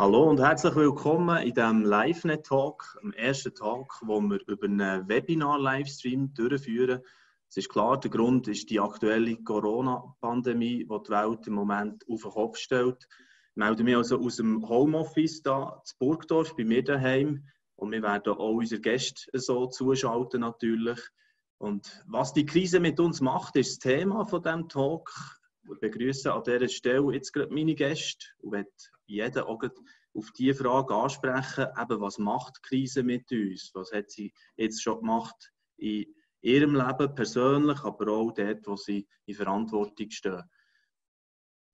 Hallo und herzlich willkommen in diesem LiveNet-Talk, dem ersten Talk, wo wir über einen Webinar-Livestream durchführen. Es ist klar, der Grund ist die aktuelle Corona-Pandemie, die die Welt im Moment auf den Kopf stellt. Ich melde mich also aus dem Homeoffice hier zu Burgdorf bei mir daheim und wir werden auch unsere Gäste so zuschalten natürlich. Und was die Krise mit uns macht, ist das Thema von diesem Talk. Ich begrüße an dieser Stelle jetzt gerade meine Gäste und werde jeden auch auf diese Frage ansprechen, eben, was macht die Krise mit uns? Was hat sie jetzt schon gemacht in ihrem Leben persönlich, aber auch dort, wo sie in Verantwortung stehen.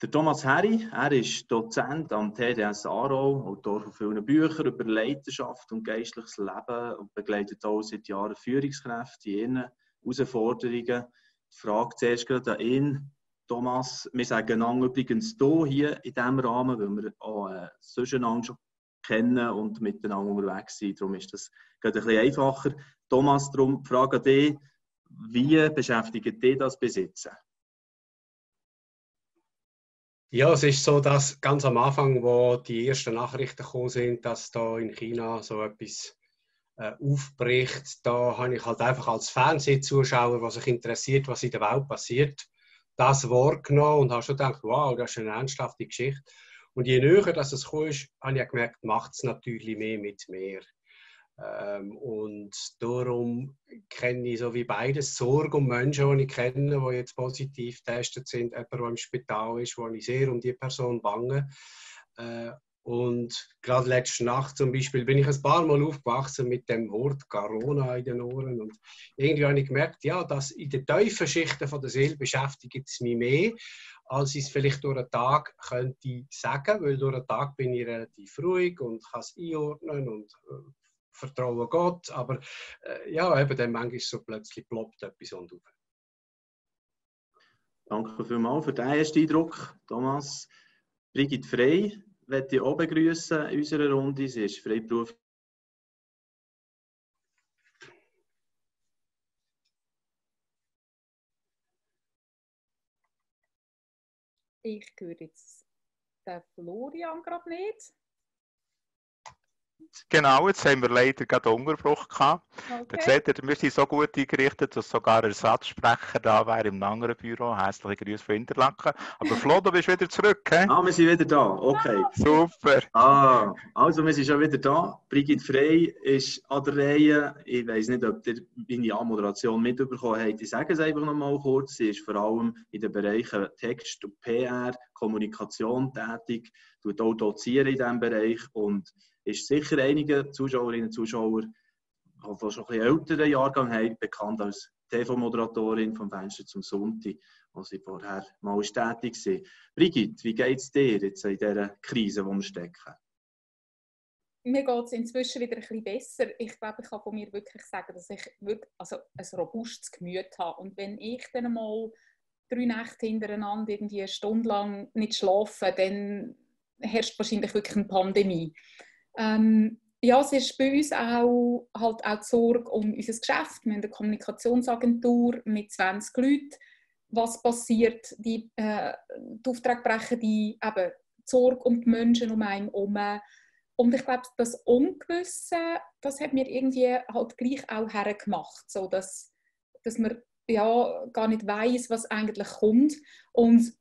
Der Thomas Herri, er ist Dozent am TDS Aarau, Autor von vielen Büchern über Leidenschaft und geistliches Leben und begleitet auch seit Jahren Führungskräfte in ihren Herausforderungen. Die Frage zuerst gerade an ihn. Thomas, wir sagen einander übrigens hier, hier in diesem Rahmen, weil wir auch äh, sonst schon kennen und miteinander unterwegs sind. Darum ist das gerade ein bisschen einfacher. Thomas, darum Frage dich, wie beschäftigt dich das Besitzen? Ja, es ist so, dass ganz am Anfang, wo die ersten Nachrichten gekommen sind, dass da in China so etwas äh, aufbricht, da habe ich halt einfach als Fernsehzuschauer, was sich interessiert, was in der Welt passiert, das wahrgenommen und habe schon gedacht, wow, das ist eine ernsthafte Geschichte. Und je näher dass es gekommen ist, habe ich gemerkt, macht es natürlich mehr mit mir. Ähm, und darum kenne ich so wie beides Sorge um Menschen, die ich kenne, die jetzt positiv getestet sind, jemand, der im Spital ist, wo ich sehr um die Person bange. Äh, und gerade letzte Nacht zum Beispiel bin ich ein paar Mal aufgewachsen mit dem Wort Corona in den Ohren. Und irgendwie habe ich gemerkt, ja, dass in den tiefen Schichten der Seele beschäftigt es mich mehr, als ich es vielleicht durch den Tag könnte sagen, weil durch den Tag bin ich relativ ruhig und kann es einordnen und äh, vertraue Gott. Aber äh, ja, eben dann manchmal so plötzlich ploppt etwas und auf. Danke vielmals für den ersten Eindruck, Thomas. Brigitte Frey, möchte ich auch begrüßen in unserer Runde. Sie ist Freiberuf. Ich höre jetzt den Florian gerade nicht. Genau, jetzt haben wir leider gerade Unterbruch gehabt. Okay. Da seht ihr, wir sind so gut eingerichtet, dass sogar ein Ersatzsprecher da wäre im anderen Büro. Herzliche Grüße von Interlaken. Aber Flo, du bist wieder zurück, he? Ah, wir sind wieder da, okay. Super. Ah, also wir sind schon wieder da. Brigitte Frey ist an der Reihe. Ich weiß nicht, ob ihr meine Anmoderation mitbekommen habt. Ich sage es einfach noch mal kurz. Sie ist vor allem in den Bereichen Text und PR, Kommunikation tätig, tut auch dozieren in diesem Bereich und ist sicher einige Zuschauerinnen und Zuschauer, die schon ein bisschen älteren Jahrgang haben, bekannt als TV-Moderatorin vom Fenster zum Sonntag, wo sie vorher mal tätig war. Brigitte, wie geht es dir jetzt in dieser Krise, in der wir stecken? Mir geht es inzwischen wieder ein bisschen besser. Ich glaube, ich kann von mir wirklich sagen, dass ich wirklich, also ein robustes Gemüt habe. Und wenn ich dann mal drei Nächte hintereinander irgendwie eine Stunde lang nicht schlafe, dann herrscht wahrscheinlich wirklich eine Pandemie. Ähm, ja, es ist bei uns auch, halt auch die Sorge um unser Geschäft. Wir haben eine Kommunikationsagentur mit 20 Leuten. Was passiert? Die, äh, die Aufträge brechen die, eben, die Sorge um die Menschen um einen herum. Und ich glaube, das Ungewisse, das hat mir irgendwie halt gleich auch hergemacht, so dass, dass man ja gar nicht weiß, was eigentlich kommt. Und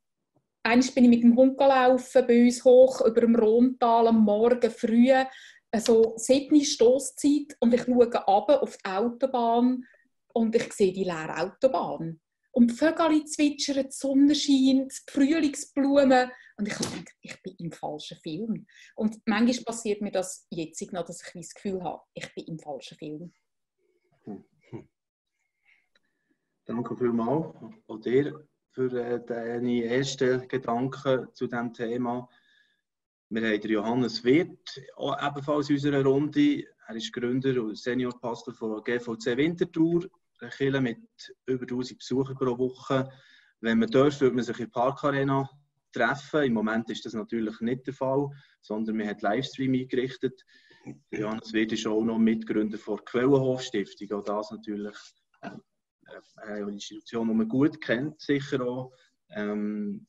Einmal bin ich mit dem Hund gelaufen, bei uns hoch über dem Rhontal am Morgen früh, also siebte Stoßzeit und ich schaue ab auf die Autobahn und ich sehe die leere Autobahn. Und die Vögel zwitschern, die Sonne scheint, die Frühlingsblumen. Und ich denke, ich bin im falschen Film. Und manchmal passiert mir das jetzt noch, dass ich das Gefühl habe, ich bin im falschen Film. Danke vielmals. Auch dir für äh, deine ersten Gedanken zu diesem Thema. Wir haben den Johannes Wirth, ebenfalls in unserer Runde. Er ist Gründer und Seniorpastor von GVC Winterthur, eine Kirche mit über 1000 Besuchern pro Woche. Wenn man darf, würde man sich in der Parkarena treffen. Im Moment ist das natürlich nicht der Fall, sondern man hat Livestream eingerichtet. Johannes Wirth ist auch noch Mitgründer der Quellenhof-Stiftung. Auch das natürlich eine Institution, die man gut kennt, sicher auch. Ähm,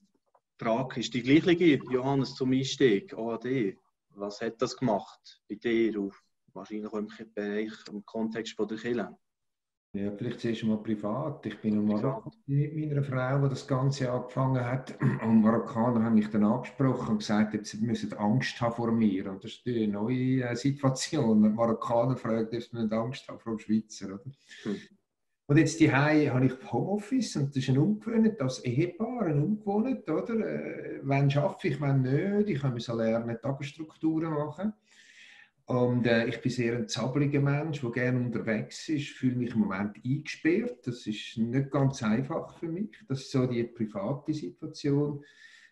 die Frage ist die gleiche, Johannes, zum Einstieg, OAD. was hat das gemacht bei dir, auf, wahrscheinlich auch im Bereich, im Kontext von der Kirche? Ja, vielleicht zuerst mal privat. Ich bin in Marokko mit meiner Frau, die das Ganze angefangen hat. Und Marokkaner haben mich dann angesprochen und gesagt, sie müssen Angst haben vor mir. Und das ist eine neue äh, Situation. Marokkaner fragen, ob sie Angst haben vor dem Schweizer. Oder? Hm. Und jetzt die habe ich Homeoffice und das ist ein Umgewöhnt, als Ehepaar ein Umgewöhnt, oder? Äh, wenn schaffe ich, wenn nicht. Ich muss lernen, Tagesstrukturen machen. Und äh, ich bin sehr ein zappeliger Mensch, der gerne unterwegs ist, fühle mich im Moment eingesperrt. Das ist nicht ganz einfach für mich. Das ist so die private Situation.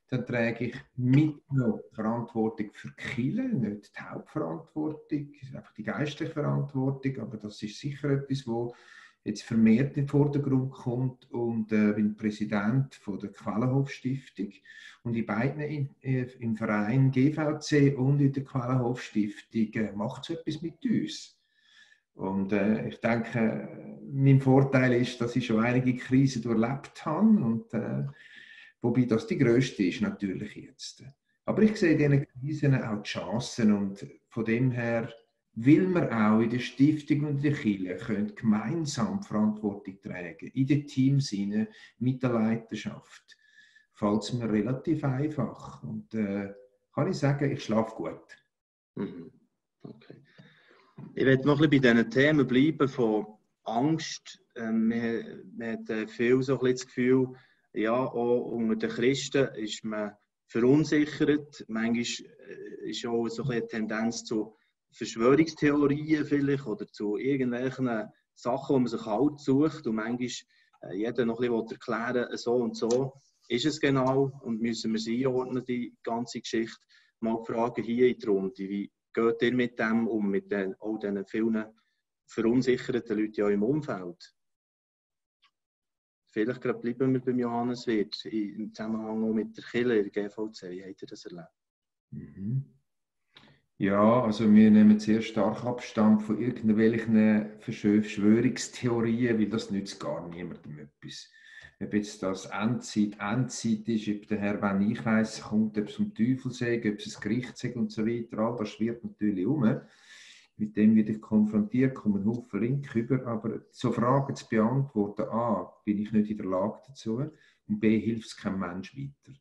Dann trage ich mit noch Verantwortung für Kille, nicht die Hauptverantwortung, einfach die geistliche Verantwortung, aber das ist sicher etwas, wo jetzt vermehrt in den Vordergrund kommt und äh, bin Präsident von der Quellenhof Stiftung und in beiden in, äh, im Verein GVC und in der Quellenhof Stiftung äh, macht es etwas mit uns. Und äh, ich denke, mein Vorteil ist, dass ich schon einige Krisen durchlebt habe und äh, wobei das die größte ist natürlich jetzt. Aber ich sehe in diesen Krisen auch die Chancen und von dem her will man auch in der Stiftung und der Kirche können gemeinsam Verantwortung tragen, in den Teams hinein, mit der Leiterschaft, fällt mir relativ einfach. Und äh, kann ich sagen, ich schlafe gut. Mhm. Okay. Ich werde noch ein bisschen bei diesen Themen bleiben von Angst. Ähm, man, man hat äh, viel so ein das Gefühl, ja, auch unter den Christen ist man verunsichert. Manchmal äh, ist auch so eine Tendenz zu Verschwörungstheorien vielleicht oder zu irgendwelchen Sachen, wo man sich halt sucht und manchmal äh, jeder noch bisschen erklären so und so ist es genau und müssen wir sie einordnen, die ganze Geschichte. Mal fragen hier in die Runde, wie geht ihr mit dem um, mit den, all diesen vielen verunsicherten Leuten ja im Umfeld? Vielleicht gerade bleiben wir beim Johannes Wirt im Zusammenhang mit der Killer, der GVC. Wie habt ihr das erlebt? Mhm. Ja, also wir nehmen sehr stark Abstand von irgendwelchen Verschwörungstheorien, weil das nützt gar niemandem etwas. Ob jetzt das Endzeit, Endzeit ist, ob der Herr, wenn ich weiss, kommt, ob es um Teufel sagt, ob es ein Gericht sagt und so weiter, all das schwirrt natürlich um. Mit dem werde ich konfrontiert, kommen Haufen Link über, aber so Fragen zu beantworten, A, bin ich nicht in der Lage dazu und B, hilft es kein Mensch weiter.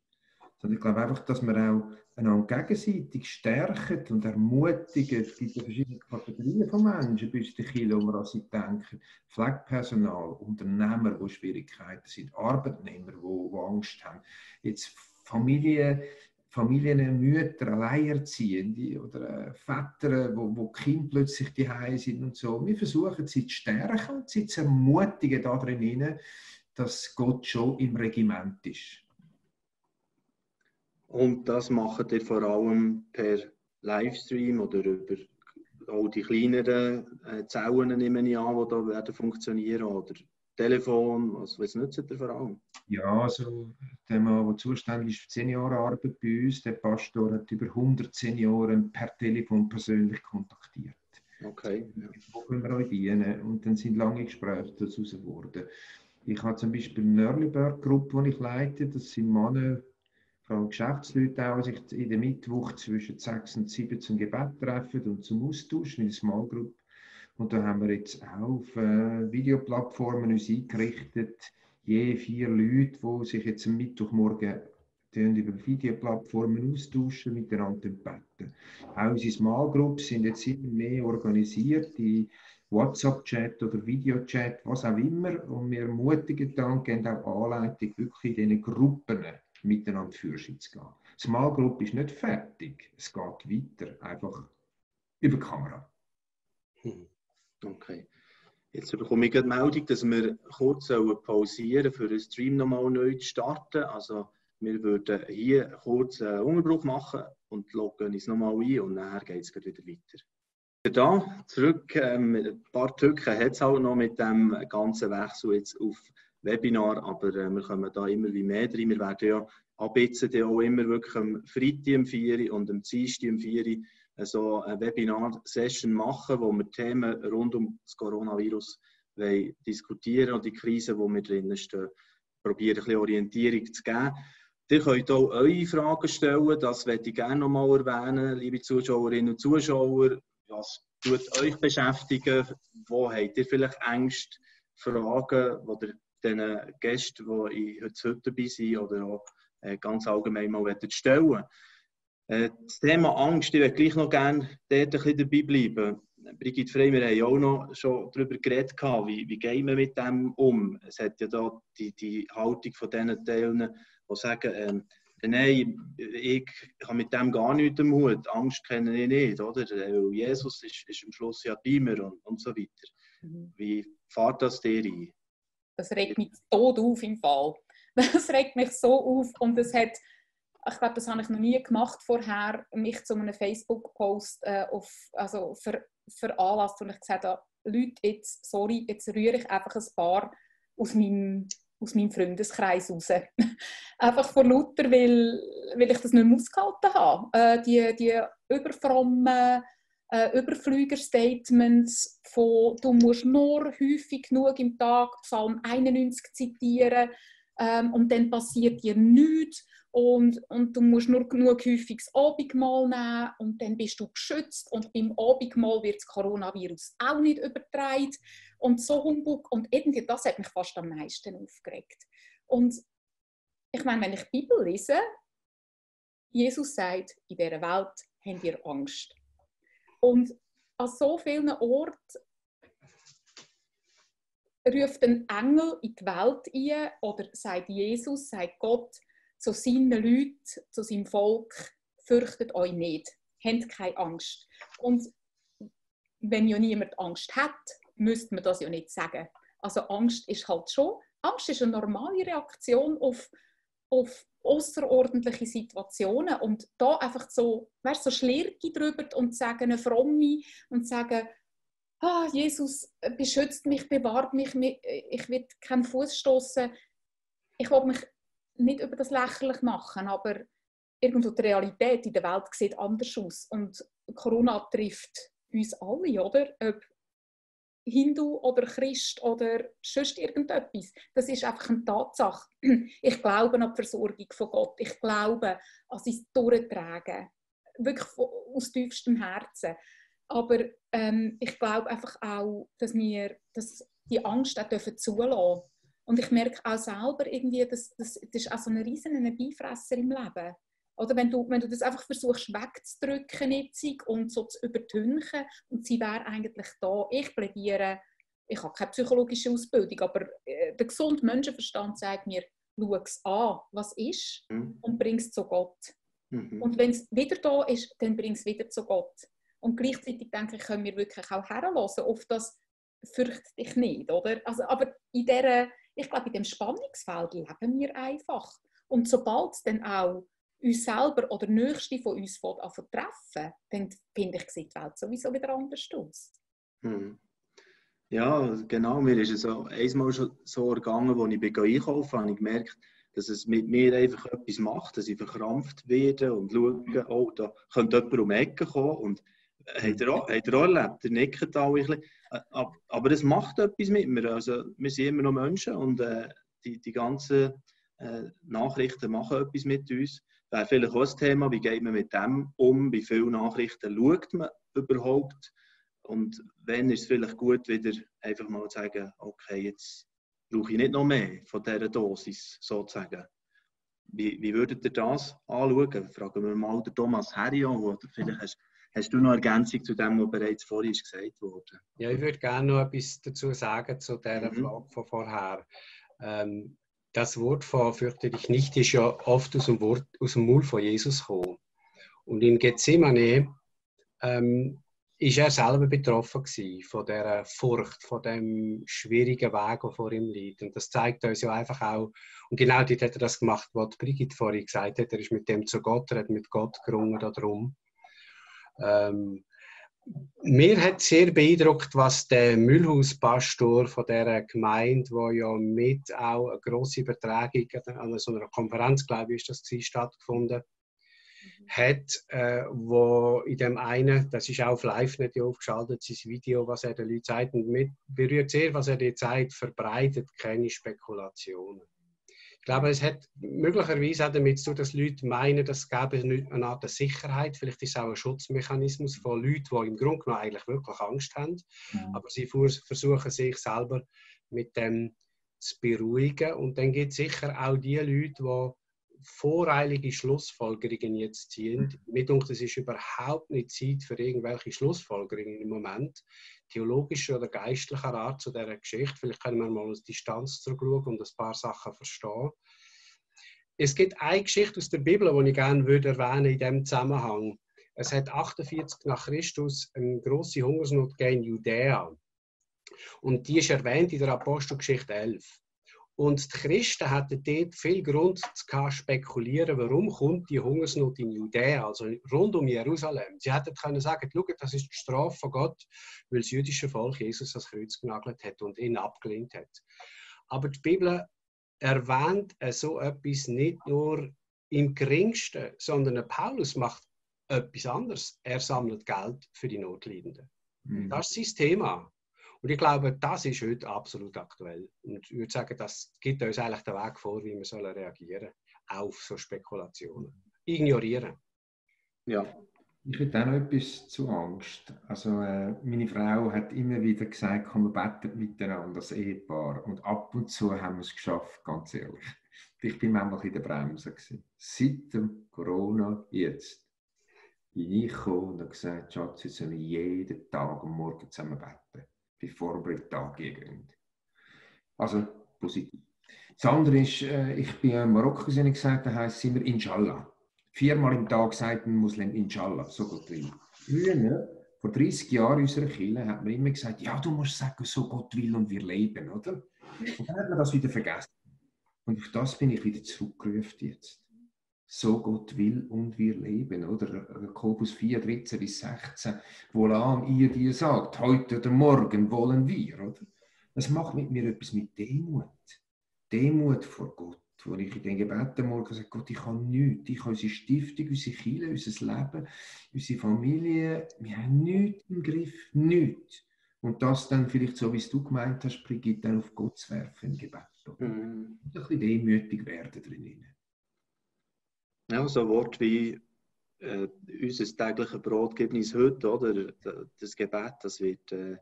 Sondern ich glaube einfach, dass wir auch einander gegenseitig stärken und ermutigen. Es gibt verschiedene Kategorien von Menschen bei uns in Kirche, wo wir an sie denken. Pflegepersonal, Unternehmer, die Schwierigkeiten sind, Arbeitnehmer, die, Angst haben. Jetzt Familien, Familien, Mütter, Alleinerziehende oder äh, Väter, wo, wo Kinder plötzlich die sind und so. Wir versuchen sie zu stärken und sie zu ermutigen darin, dass Gott schon im Regiment ist. Und das macht ihr vor allem per Livestream oder über auch die kleineren äh, Zellen, nehme ich an, die da werden funktionieren oder Telefon, was, was nutzt ihr vor allem? Ja, also der Mann, der zuständig ist für Seniorenarbeit bei uns, der Pastor hat über 100 Senioren per Telefon persönlich kontaktiert. Okay. Ja. Wo können wir euch dienen? Und dann sind lange Gespräche daraus geworden. Ich habe zum Beispiel eine Nörliberg-Gruppe, die ich leite. Das sind Männer, allem Geschäftsleute auch, sich in der Mittwoch zwischen 6 und 7 zum Gebet treffen und zum Austauschen in der Small Group. Und da haben wir jetzt auch auf äh, Videoplattformen uns eingerichtet, je vier Leute, die sich jetzt am Mittwochmorgen über Videoplattformen austauschen, miteinander beten. Auch unsere Small Groups sind jetzt immer mehr organisiert, die WhatsApp-Chat oder Videochat, was auch immer. Und wir ermutigen dann, geben auch Anleitung wirklich in diesen Gruppen miteinander Führerschein zu gehen. Small Group ist nicht fertig, es geht weiter, einfach über Kamera. Hm. Okay. Jetzt bekomme ich die Meldung, dass wir kurz pausieren für den Stream nochmal neu zu starten. Also wir würden hier kurz einen Unterbruch machen und loggen uns nochmal ein und dann geht es wieder weiter. Da zurück, ähm, ein paar Tücken hat es auch noch mit dem ganzen Wechsel jetzt auf Webinar, aber äh, wir kommen da immer wie mehr drin. Wir werden ja ab jetzt auch immer wirklich am Freitag um 4 und am Dienstag um 4 so eine Webinar-Session machen, wo wir Themen rund um das Coronavirus diskutieren und die Krise, wo wir drinnen stehen, probieren ein bisschen Orientierung zu geben. Ihr könnt auch eure Fragen stellen, das werde ich gerne noch mal erwähnen, liebe Zuschauerinnen und Zuschauer. Was tut euch beschäftigen? Wo habt ihr vielleicht Ängste, Fragen, die ihr den Gästen, die heute dabei sind, oder auch äh, ganz allgemein mal stellen äh, Das Thema Angst, ich würde gleich noch gerne dort ein bisschen dabei bleiben. Brigitte Frey, wir haben ja auch noch schon darüber geredet, wie, wie gehen wir mit dem um. Es hat ja da die, die Haltung von diesen Teilen, die sagen, ähm, nein, ich habe mit dem gar nichts am Hut, Angst kenne ich nicht, oder? Jesus ist, ist am Schluss ja bei mir und, und so weiter. Mhm. Wie fahrt das dir ein? Das regt mich tot auf im Fall. Das regt mich so auf und es hat ich glaube, das habe ich noch nie gemacht vorher, mich zu einem Facebook-Post äh, also ver, veranlasst und ich gesagt habe, Leute, jetzt, sorry, jetzt rühre ich einfach ein paar aus meinem, aus meinem Freundeskreis raus. einfach vor lauter, weil, weil ich das nicht mehr ausgehalten habe. Äh, die, die überfrommen äh, Überflüger-Statements von «Du musst nur häufig genug im Tag Psalm 91 zitieren ähm, und dann passiert dir nichts und, und du musst nur genug häufig das Abendmahl nehmen und dann bist du geschützt und beim Abendmahl wird das Coronavirus auch nicht übertragen und so Humbug und irgendwie das hat mich fast am meisten aufgeregt. Und ich meine, wenn ich die Bibel lese, Jesus sagt, in dieser Welt habt ihr Angst. Und an so vielen Orten ruft ein Engel in die Welt ein oder sagt Jesus, sagt Gott, zu seinen Leuten, zu seinem Volk, fürchtet euch nicht, habt keine Angst. Und wenn ja niemand Angst hat, müsste man das ja nicht sagen. Also Angst ist halt schon, Angst ist eine normale Reaktion auf, auf außerordentliche Situationen und da einfach so, weißt, so Schlirke drüber und sagen eine fromme und sagen, ah, Jesus beschützt mich, bewahrt mich, ich will keinen Fuß stoßen. Ich will mich nicht über das lächerlich machen, aber irgendwo die Realität in der Welt sieht anders aus. Und Corona trifft uns alle, oder? Ob Hindu oder Christ oder sonst irgendetwas. Das ist einfach eine Tatsache. Ich glaube an die Versorgung von Gott. Ich glaube an sein Durchtragen. Wirklich aus tiefstem Herzen. Aber ähm, ich glaube einfach auch, dass wir dass die Angst auch dürfen zulassen und ich merke auch selber irgendwie, dass, dass, das ist auch so ein riesen Beifresser im Leben. Oder wenn du, wenn du das einfach versuchst wegzudrücken jetzt und so zu übertünchen und sie wäre eigentlich da. Ich plädiere, ich habe keine psychologische Ausbildung, aber äh, der gesunde Menschenverstand sagt mir, schau es an, was ist mhm. und bring es zu Gott. Mhm. Und wenn es wieder da ist, dann bring es wieder zu Gott. Und gleichzeitig denke ich, können wir wirklich auch herlassen auf das fürcht dich nicht, oder? Also, aber in dieser ich glaube, in dem Spannungsfeld leben wir einfach. Und sobald es dann auch uns selber oder Nächste von uns treffen, dann finde ich, sieht die Welt sowieso wieder anders aus. Hm. Ja, genau. Mir ist es auch einmal schon so ergangen, als ich einkaufen habe ich gemerkt, dass es mit mir einfach etwas macht, dass ich verkrampft werde und schaue, oh, da könnte jemand um die Ecke kommen. Und äh, habt ihr auch, auch erlebt? Ihr nickt alle ein bisschen. Äh, aber es macht etwas mit mir. Also, wir sind immer noch Menschen und äh, die, die ganzen äh, Nachrichten machen etwas mit uns. Wäre vielleicht auch ein Thema, wie geht man mit dem um? Wie viele Nachrichten schaut man überhaupt? Und wenn ist es vielleicht gut, wieder einfach mal zu sagen, okay, jetzt brauche ich nicht noch mehr von dieser Dosis, sozusagen. Wie, wie würdet ihr das anschauen? Fragen wir mal den Thomas Herrion, oder vielleicht hast Hast du noch Ergänzung zu dem, was bereits vorhin gesagt wurde? Ja, ich würde gerne noch etwas dazu sagen zu dieser mhm. Frage von vorher. Ähm, das Wort von fürchte dich nicht ist ja oft aus dem, Wort, aus dem Mund von Jesus gekommen. Und in Gethsemane ähm, ist er selber betroffen von der Furcht, von dem schwierigen Weg, der vor ihm liegt. Und das zeigt uns ja einfach auch, und genau dort hat er das gemacht, was Brigitte vorhin gesagt hat, er ist mit dem zu Gott, er hat mit Gott gerungen darum. Ähm, mir hat sehr beeindruckt, was der Müllhauspastor von der Gemeinde, wo ja mit auch eine große Übertragung an so einer Konferenz, glaube ich, ist das gewesen, stattgefunden mhm. hat, äh, wo in dem einen, das ist auch auf live nicht aufgeschaltet, sein Video, was er den Leuten zeigt, und mit berührt sehr, was er dir zeigt, verbreitet keine Spekulationen. Ich glaube, es hat möglicherweise auch damit zu tun, dass Leute meinen, dass es gäbe eine Art Sicherheit. Vielleicht ist es auch ein Schutzmechanismus von Leuten, die im Grunde genommen eigentlich wirklich Angst haben. Ja. Aber sie versuchen sich selber mit dem zu beruhigen. Und dann gibt es sicher auch die Leute, die voreilige Schlussfolgerungen jetzt ziehen. Mir denke, es ist überhaupt nicht Zeit für irgendwelche Schlussfolgerungen im Moment, theologischer oder geistlicher Art zu dieser Geschichte. Vielleicht können wir mal aus Distanz zurückschauen und ein paar Sachen verstehen. Es gibt eine Geschichte aus der Bibel, die ich gerne würde erwähnen in diesem Zusammenhang. Es hat 48 nach Christus eine große Hungersnot in Judäa. Und die ist erwähnt in der Apostelgeschichte 11. Und die Christen hatten dort viel Grund zu spekulieren, warum kommt die Hungersnot in Judäa, also rund um Jerusalem. Sie hätten können sagen, schau, das ist die Strafe von Gott, weil das jüdische Volk Jesus das Kreuz genagelt hat und ihn abgelehnt hat. Aber die Bibel erwähnt so etwas nicht nur im geringsten, sondern Paulus macht etwas anderes. Er sammelt Geld für die Notleidenden. Mhm. Das ist sein Thema. Und ich glaube, das ist heute absolut aktuell. Und ich würde sagen, das gibt uns eigentlich den Weg vor, wie wir reagieren sollen auf so Spekulationen. Ignorieren. Ja. Ich hätte auch noch etwas zu Angst. Also, äh, meine Frau hat immer wieder gesagt, komm, wir beten miteinander als Ehepaar. Und ab und zu haben wir es geschafft, ganz ehrlich. Ich bin manchmal in der Bremse. Gewesen. Seit dem Corona jetzt bin ich gekommen und habe gesagt, Schatz, jetzt sollen wir jeden Tag am Morgen zusammen beten bevor wir Tag gehen. Also positiv. Das andere ist, äh, ich bin in Marokko gesagt, da heißt es immer Inshallah. Viermal im Tag sagt ein Muslim Inshallah, so Gott will. Früher, vor 30 Jahren in unserer Kirche, hat man immer gesagt, ja, du musst sagen, so Gott will und wir leben, oder? Und dann hat man das wieder vergessen. Und auf das bin ich wieder zurückgerufen jetzt so Gott will und wir leben. Oder Jakobus 4, 13 bis 16, wohlan ihr dir sagt, heute oder morgen wollen wir. Oder? Das macht mit mir etwas mit Demut. Demut vor Gott. Wo ich in den Gebeten morgen sage, Gott, ich habe nichts. Ich habe unsere Stiftung, unsere Kirche, unser Leben, unsere Familie. Wir haben nichts im Griff. Nichts. Und das dann vielleicht so, wie es du gemeint hast, Brigitte, dann auf Gott zu werfen im Gebet. Mhm. Ein bisschen demütig werden drinnen. Ja, so Wort wie äh, unser tägliches Brot gibt uns heute, oder? Das Gebet, das wird äh,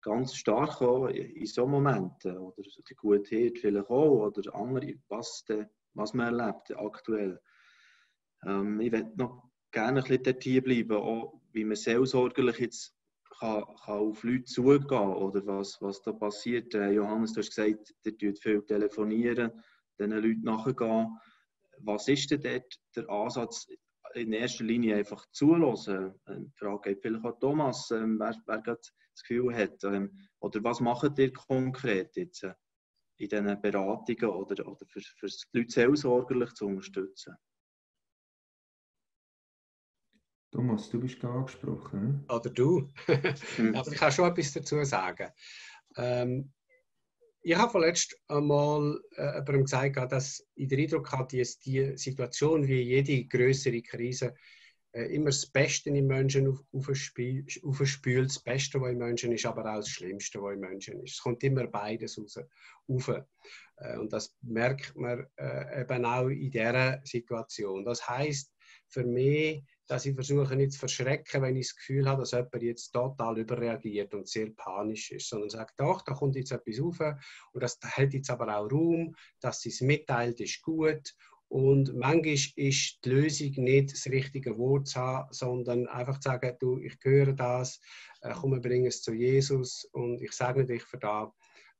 ganz stark kommen in so Momenten. Oder die gute Hirte vielleicht auch, oder andere, was, was man erlebt aktuell. Ähm, ich möchte noch gerne ein bisschen hier bleiben, auch wie man seelsorgerlich jetzt kann, kann auf Leute zugehen oder was, was da passiert. Äh, Johannes, du hast gesagt, ihr tut viel telefonieren, diesen Leuten nachgehen was ist denn dort der Ansatz, in erster Linie einfach zulassen? Ähm, die Frage geht vielleicht auch Thomas, ähm, wer, wer das Gefühl hat. Ähm, oder was macht ihr konkret jetzt äh, in diesen Beratungen oder, oder für, für die Leute seelsorgerlich zu unterstützen? Thomas, du bist angesprochen. Oder du. Hm. also ich kann schon etwas dazu sagen. Ähm, ich habe vorletzt einmal äh, jemandem gesagt, dass ich den Eindruck hatte, dass die Situation wie jede größere Krise äh, immer das Beste im Menschen aufspült. Das Beste, was im Menschen ist, aber auch das Schlimmste, was im Menschen ist. Es kommt immer beides raus. Auf. Äh, und das merkt man eben auch in dieser Situation. Das heißt für mich, dass ich versuche nicht zu verschrecken, wenn ich das Gefühl habe, dass jemand jetzt total überreagiert und sehr panisch ist, sondern sagt, doch, da kommt jetzt etwas auf und das hat jetzt aber auch Raum, dass sie es mitteilt, ist gut. Und manchmal ist die Lösung nicht das richtige Wort zu haben, sondern einfach zu sagen, du, ich höre das, äh, komm, wir es zu Jesus und ich sage dich für das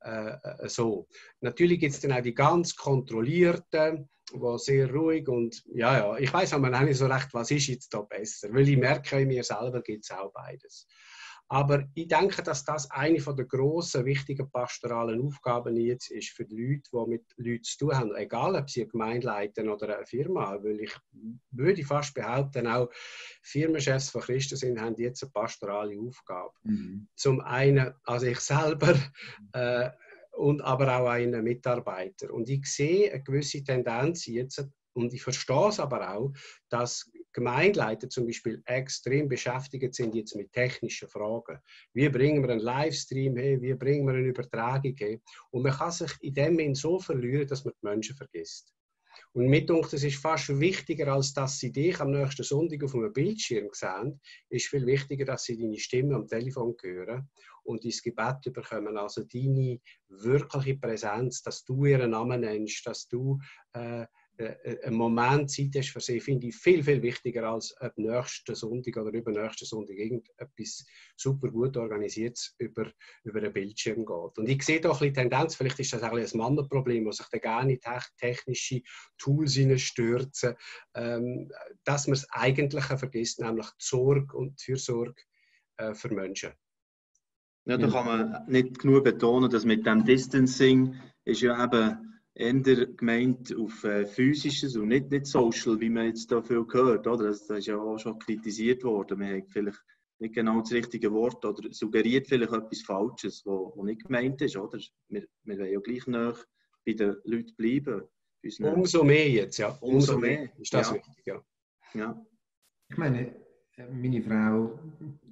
äh, äh, so. Natürlich gibt es dann auch die ganz kontrollierten, die sehr ruhig und ja, ja, ich weiß aber auch nicht so recht, was ist jetzt da besser, weil ich merke, in mir selber gibt es auch beides. Aber ich denke, dass das eine der grossen, wichtigen pastoralen Aufgaben jetzt ist für die Leute, die mit Leuten zu tun haben, egal ob sie eine Gemeinde leiten oder eine Firma. Weil ich würde fast behaupten, auch Firmenchefs von Christen sind, haben jetzt eine pastorale Aufgabe. Mhm. Zum einen, also ich selber, äh, und aber auch einen Mitarbeiter. Und ich sehe eine gewisse Tendenz jetzt, und ich verstehe es aber auch, dass Gemeindeleiter zum Beispiel extrem beschäftigt sind jetzt mit technischen Fragen. Wie bringen wir einen Livestream hin? Wie bringen wir eine Übertragung hin? Und man kann sich in dem Moment so verlieren, dass man die Menschen vergisst. Und mir denkt, es ist fast wichtiger, als dass sie dich am nächsten Sonntag auf einem Bildschirm sehen, ist viel wichtiger, dass sie deine Stimme am Telefon hören und dein Gebet bekommen. Also deine wirkliche Präsenz, dass du ihren Namen nennst, dass du äh, äh, äh, einen Moment Zeit hast für sie, finde ich viel, viel wichtiger, als ab nächsten Sonntag oder übernächsten Sonntag irgendetwas super gut organisiertes über, über einen Bildschirm geht. Und ich sehe da ein bisschen Tendenz, vielleicht ist das auch ein Mannenproblem, wo sich da gerne in technische Tools stürzen, ähm, dass man das Eigentliche vergisst, nämlich die Sorge und die Fürsorge äh, für Menschen. Ja, da kann man nicht genug betonen, dass mit dem Distancing ist ja eben eher gemeint auf äh, physisches und nicht, nicht social, wie man jetzt da viel gehört. Oder? Das, das ist ja auch schon kritisiert worden. Man hat vielleicht nicht genau das richtige Wort oder suggeriert vielleicht etwas Falsches, was nicht gemeint ist. Oder? Wir, wir wollen ja gleich nach bei den Leuten bleiben. Umso mehr jetzt, ja. Umso, Umso mehr. Ist das ja. wichtig, ja. ja. Ich meine, meine Frau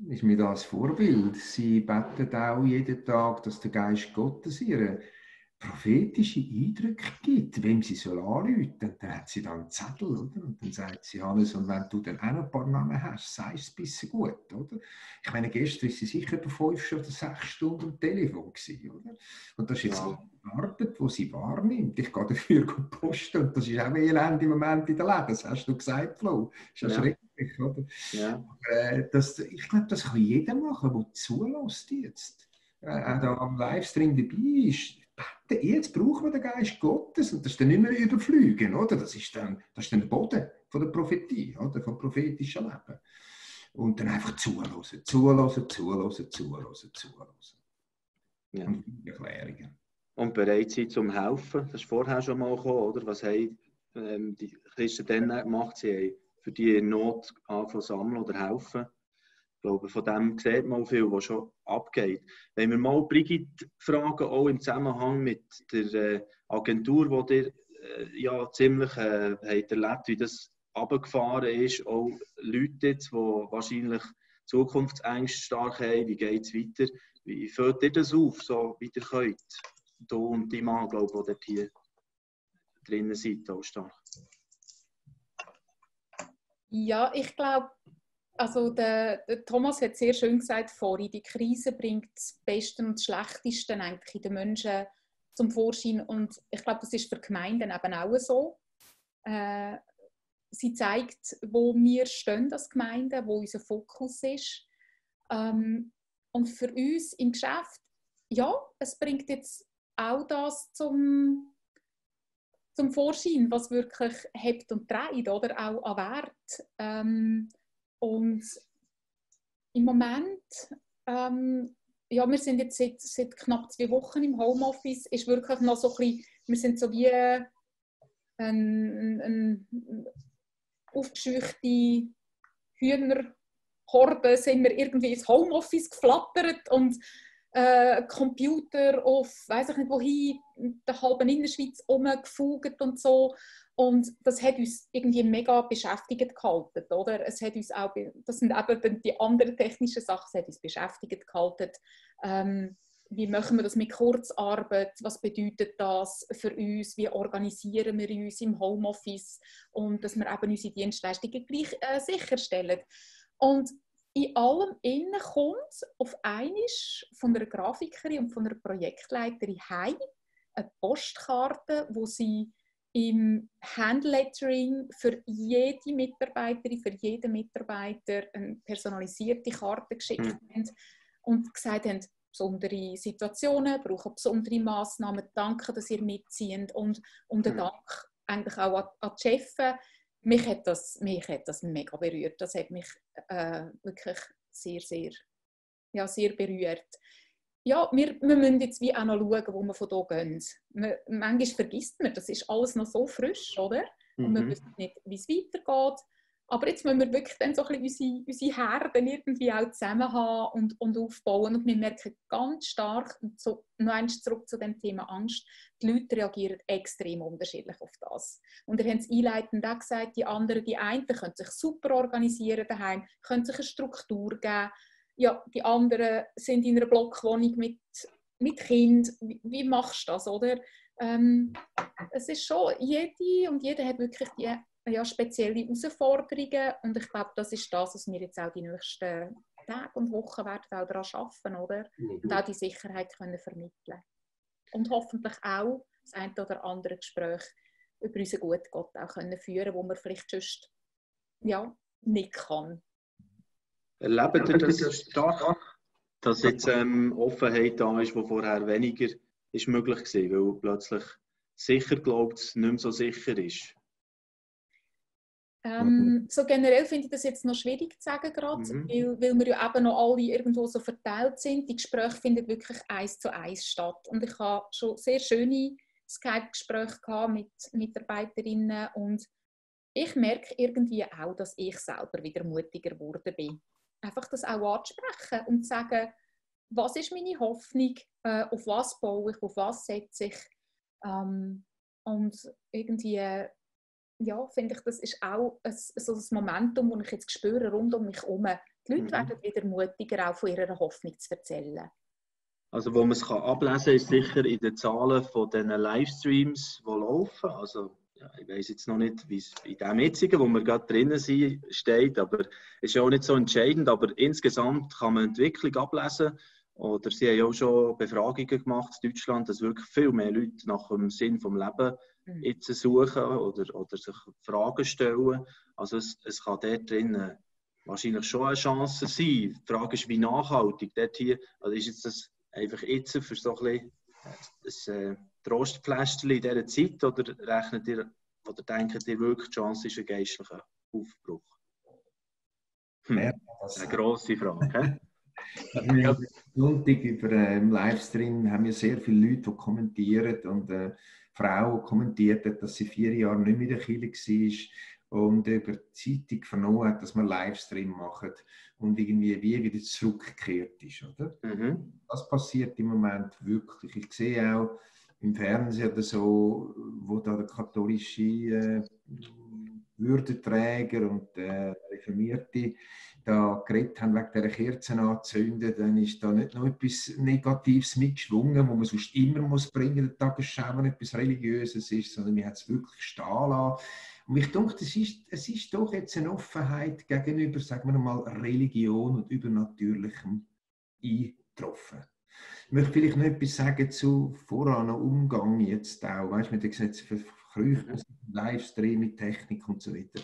ist mir das Vorbild. Sie betet auch jeden Tag, dass der Geist Gottes ihre prophetische Eindrücke gibt, wem sie soll anrufen dann hat sie dann einen Zettel, oder? Und dann sagt sie, Hannes, und wenn du dann auch ein paar Namen hast, sei es ein bisschen gut, oder? Ich meine, gestern war sie sicher etwa fünf oder sechs Stunden am Telefon gewesen, oder? Und das ist jetzt ja. eine Arbeit, die sie wahrnimmt. Ich gehe dafür posten und das ist auch elend im Moment in der Leben, das hast du gesagt, Flo. Das ist ja schrecklich, oder? Ja. äh, das, ich glaube, das kann jeder machen, der zulässt jetzt. Äh, auch da am Livestream dabei ist, jetzt brauchen wir den Geist Gottes und das ist dann nicht mehr überflügen, oder? Das ist dann, das ist dann der Boden von der Prophetie, oder? Vom prophetischen Leben. Und dann einfach zuhören, zuhören, zuhören, zuhören, zuhören. Ja. Und Erklärungen. Und bereit sein zum Helfen, das ist vorher schon mal gekommen, oder? Was haben ähm, die Christen dann gemacht? Sie haben für die Not anfangen sammeln oder helfen glaube, von dem sieht man viel, was schon abgeht. Wenn wir mal Brigitte fragen, auch im Zusammenhang mit der äh, Agentur, die ihr äh, ja ziemlich äh, habt erlebt, wie das abgefahren ist, auch Leute jetzt, die wahrscheinlich Zukunftsängste stark haben, wie geht es weiter? Wie fällt ihr das auf, so wie ihr könnt? Du und die Mann, glaube ich, die hier drinnen seid, auch. Ja, ich glaube, also der, der, Thomas hat sehr schön gesagt vorhin, die Krise bringt das Beste und das Schlechteste eigentlich in den Menschen zum Vorschein und ich glaube, das ist für Gemeinden eben auch so. Äh, sie zeigt, wo wir stehen als Gemeinde, wo unser Fokus ist. Ähm, und für uns im Geschäft, ja, es bringt jetzt auch das zum, zum Vorschein, was wirklich hebt und dreht, oder auch an Wert. Ähm, und im Moment, ähm, ja, wir sind jetzt seit, seit, knapp zwei Wochen im Homeoffice, ist wirklich noch so ein bisschen, wir sind so wie ein, ein, ein aufgescheuchte Hühnerhorde, sind wir irgendwie ins Homeoffice geflattert und äh, Computer auf, weiß ich nicht wohin, der halben Innerschweiz umgefugt und so. Und das hat uns irgendwie mega beschäftigt gehalten, oder? Es hat uns auch, das sind eben die anderen technischen Sachen, es hat uns beschäftigt gehalten. Ähm, wie machen wir das mit Kurzarbeit? Was bedeutet das für uns? Wie organisieren wir uns im Homeoffice? Und dass wir eben unsere Dienstleistungen gleich äh, sicherstellen. Und in allem innen kommt auf einmal von einer Grafikerin und von einer Projektleiterin heim eine Postkarte, wo sie im Handlettering für jede Mitarbeiterin, für jeden Mitarbeiter eine personalisierte Karte geschickt mhm. haben und gesagt haben, besondere Situationen, brauchen besondere Massnahmen, danke, dass ihr mitzieht und, und mhm. Dank eigentlich auch an, an die Chefs. Mich hat, das, mich hat das mega berührt. Das hat mich äh, wirklich sehr, sehr, ja, sehr berührt ja, wir, wir müssen jetzt wie auch noch schauen, wo wir von hier gehen. Man, manchmal vergisst man, das ist alles noch so frisch, oder? Und mhm. wir wissen nicht, wie es weitergeht. Aber jetzt müssen wir wirklich dann so ein bisschen unsere, unsere Herden irgendwie auch zusammen haben und, und aufbauen. Und wir merken ganz stark, und so, noch einmal zurück zu dem Thema Angst, die Leute reagieren extrem unterschiedlich auf das. Und ihr habt es einleitend auch gesagt, die anderen, die einen können sich super organisieren daheim, können sich eine Struktur geben. Ja, die anderen sind in einer Blockwohnung mit, mit Kind. Wie, wie machst du das, oder? Ähm, es ist schon, jede und jeder hat wirklich die ja, spezielle Herausforderungen und ich glaube, das ist das, was wir jetzt auch die nächsten Tage und Wochen werden auch daran arbeiten, oder? Und auch die Sicherheit können vermitteln. Und hoffentlich auch das ein oder andere Gespräch über unseren guten Gott auch können führen, wo man vielleicht sonst ja, nicht kann. Erlebt ihr das stark, dass jetzt ähm, Offenheit da ist, wo vorher weniger ist möglich war, weil plötzlich sicher glaubt, es nicht mehr so sicher ist? Ähm. So generell finde ich das jetzt noch schwierig zu sagen gerade, mhm. weil, weil wir ja eben noch alle irgendwo so verteilt sind. Die Gespräche finden wirklich eins zu eins statt. Und ich habe schon sehr schöne Skype-Gespräche mit Mitarbeiterinnen und ich merke irgendwie auch, dass ich selber wieder mutiger geworden bin. Einfach das auch anzusprechen und zu sagen, was ist meine Hoffnung, äh, auf was baue ich, auf was setze ich. Ähm, und irgendwie ja, finde ich, das ist auch ein, so ein Momentum, das ich jetzt spüre rund um mich herum. Die Leute mhm. werden wieder mutiger, auch von ihrer Hoffnung zu erzählen. Also wo man es ablesen kann, ist sicher in den Zahlen von den Livestreams, die laufen. Also ja, ich weiß jetzt noch nicht, wie es in dem jetzigen, wo wir gerade drinnen sind, steht, aber es ist ja auch nicht so entscheidend. Aber insgesamt kann man Entwicklung ablesen. Oder sie haben ja auch schon Befragungen gemacht in Deutschland, dass wirklich viel mehr Leute nach dem Sinn des Lebens Mhm. jetzt suchen oder, oder sich Fragen stellen. Also es, es kann dort drin wahrscheinlich schon eine Chance sein. Die Frage ist, wie nachhaltig. Dort hier, also ist jetzt das einfach jetzt für so ein bisschen ein äh, Trostpflaster in dieser Zeit oder rechnet ihr oder denkt ihr wirklich, die Chance ist ein geistlicher Aufbruch? Hm. Ja, eine grosse Frage. ja. Sonntag über äh, im Livestream haben wir sehr viele Leute, die kommentieren und äh, Frau kommentiert hat, dass sie vier Jahre nicht mehr in der Kirche war und über die Zeitung vernommen hat, dass man Livestream macht und irgendwie wie wieder zurückgekehrt ist. Oder? Mhm. Das passiert im Moment wirklich. Ich sehe auch im Fernsehen oder so, wo da der katholische äh, Würdenträger und äh, Reformierte da geredet haben wegen dieser Kerzen anzünden, dann ist da nicht noch etwas Negatives mitgeschwungen, wo man sonst immer muss bringen, der Tagesschau, wenn etwas Religiöses ist, sondern wir haben es wirklich stehen lassen. Und ich denke, es ist, es ist doch jetzt eine Offenheit gegenüber, sagen wir mal, Religion und Übernatürlichem eingetroffen. Ich möchte vielleicht noch etwas sagen zu voran Umgang jetzt auch, weißt du, mit für Livestream mit Technik und so weiter.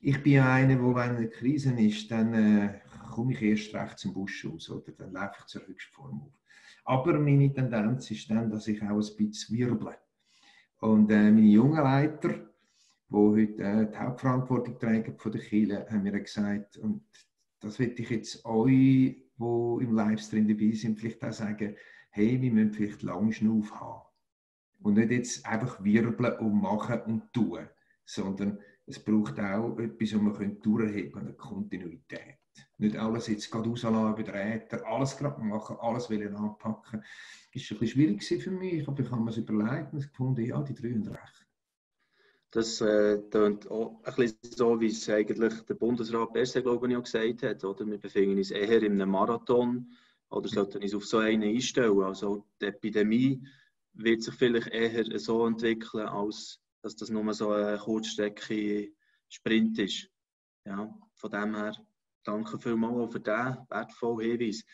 Ich bin ja einer, wo wenn eine Krise ist, dann äh, komme ich erst recht zum Busch aus oder dann laufe ich zur Höchstform auf. Aber meine Tendenz ist dann, dass ich auch ein bisschen wirble. Und äh, meine jungen Leiter, die heute äh, die Hauptverantwortung tragen von der Kirche, haben mir gesagt, und das will ich jetzt euch, die im Livestream dabei sind, vielleicht auch sagen, hey, wir müssen vielleicht lange Schnuff haben. Und nicht jetzt einfach wirbeln und machen und tun, sondern es braucht auch etwas, was man durchheben kann, eine Kontinuität. Nicht alles jetzt gerade rauslassen über den Äther, alles gerade machen, alles wollen anpacken. Das war ein bisschen schwierig für mich, aber ich habe mir es überlegt und gefunden, ja, die drei haben recht. Das äh, klingt auch ein bisschen so, wie es eigentlich der Bundesrat besser, glaube ich, auch gesagt hat. Oder? Wir befinden uns eher in einem Marathon oder sollten uns auf so einen einstellen. Also die Epidemie wird sich vielleicht eher so entwickeln, als dass das nur so ein Kurzstrecke-Sprint ist. Ja, von dem her danke vielmals für diesen wertvollen Hinweis.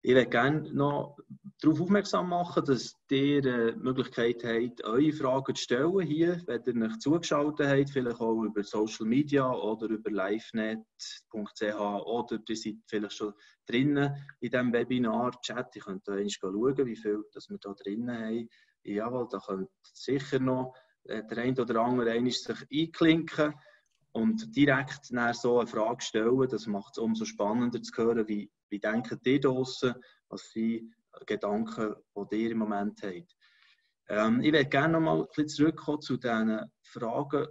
Ich würde gerne noch darauf aufmerksam machen, dass ihr äh, die Möglichkeit habt, eure Fragen zu stellen hier, wenn ihr euch zugeschaltet habt, vielleicht auch über Social Media oder über livenet.ch oder ihr seid vielleicht schon drinnen in diesem Webinar-Chat. Ihr könnt da schauen, wie viel das wir da drinnen haben. Jawohl, da könnt sicher noch äh, der eine oder andere sich einklinken und direkt so eine Frage stellen. Das macht es umso spannender zu hören, wie, wie denken die draußen, was sind Gedanken, die ihr im Moment habt. Ähm, ich würde gerne noch mal ein zurückkommen zu diesen Fragen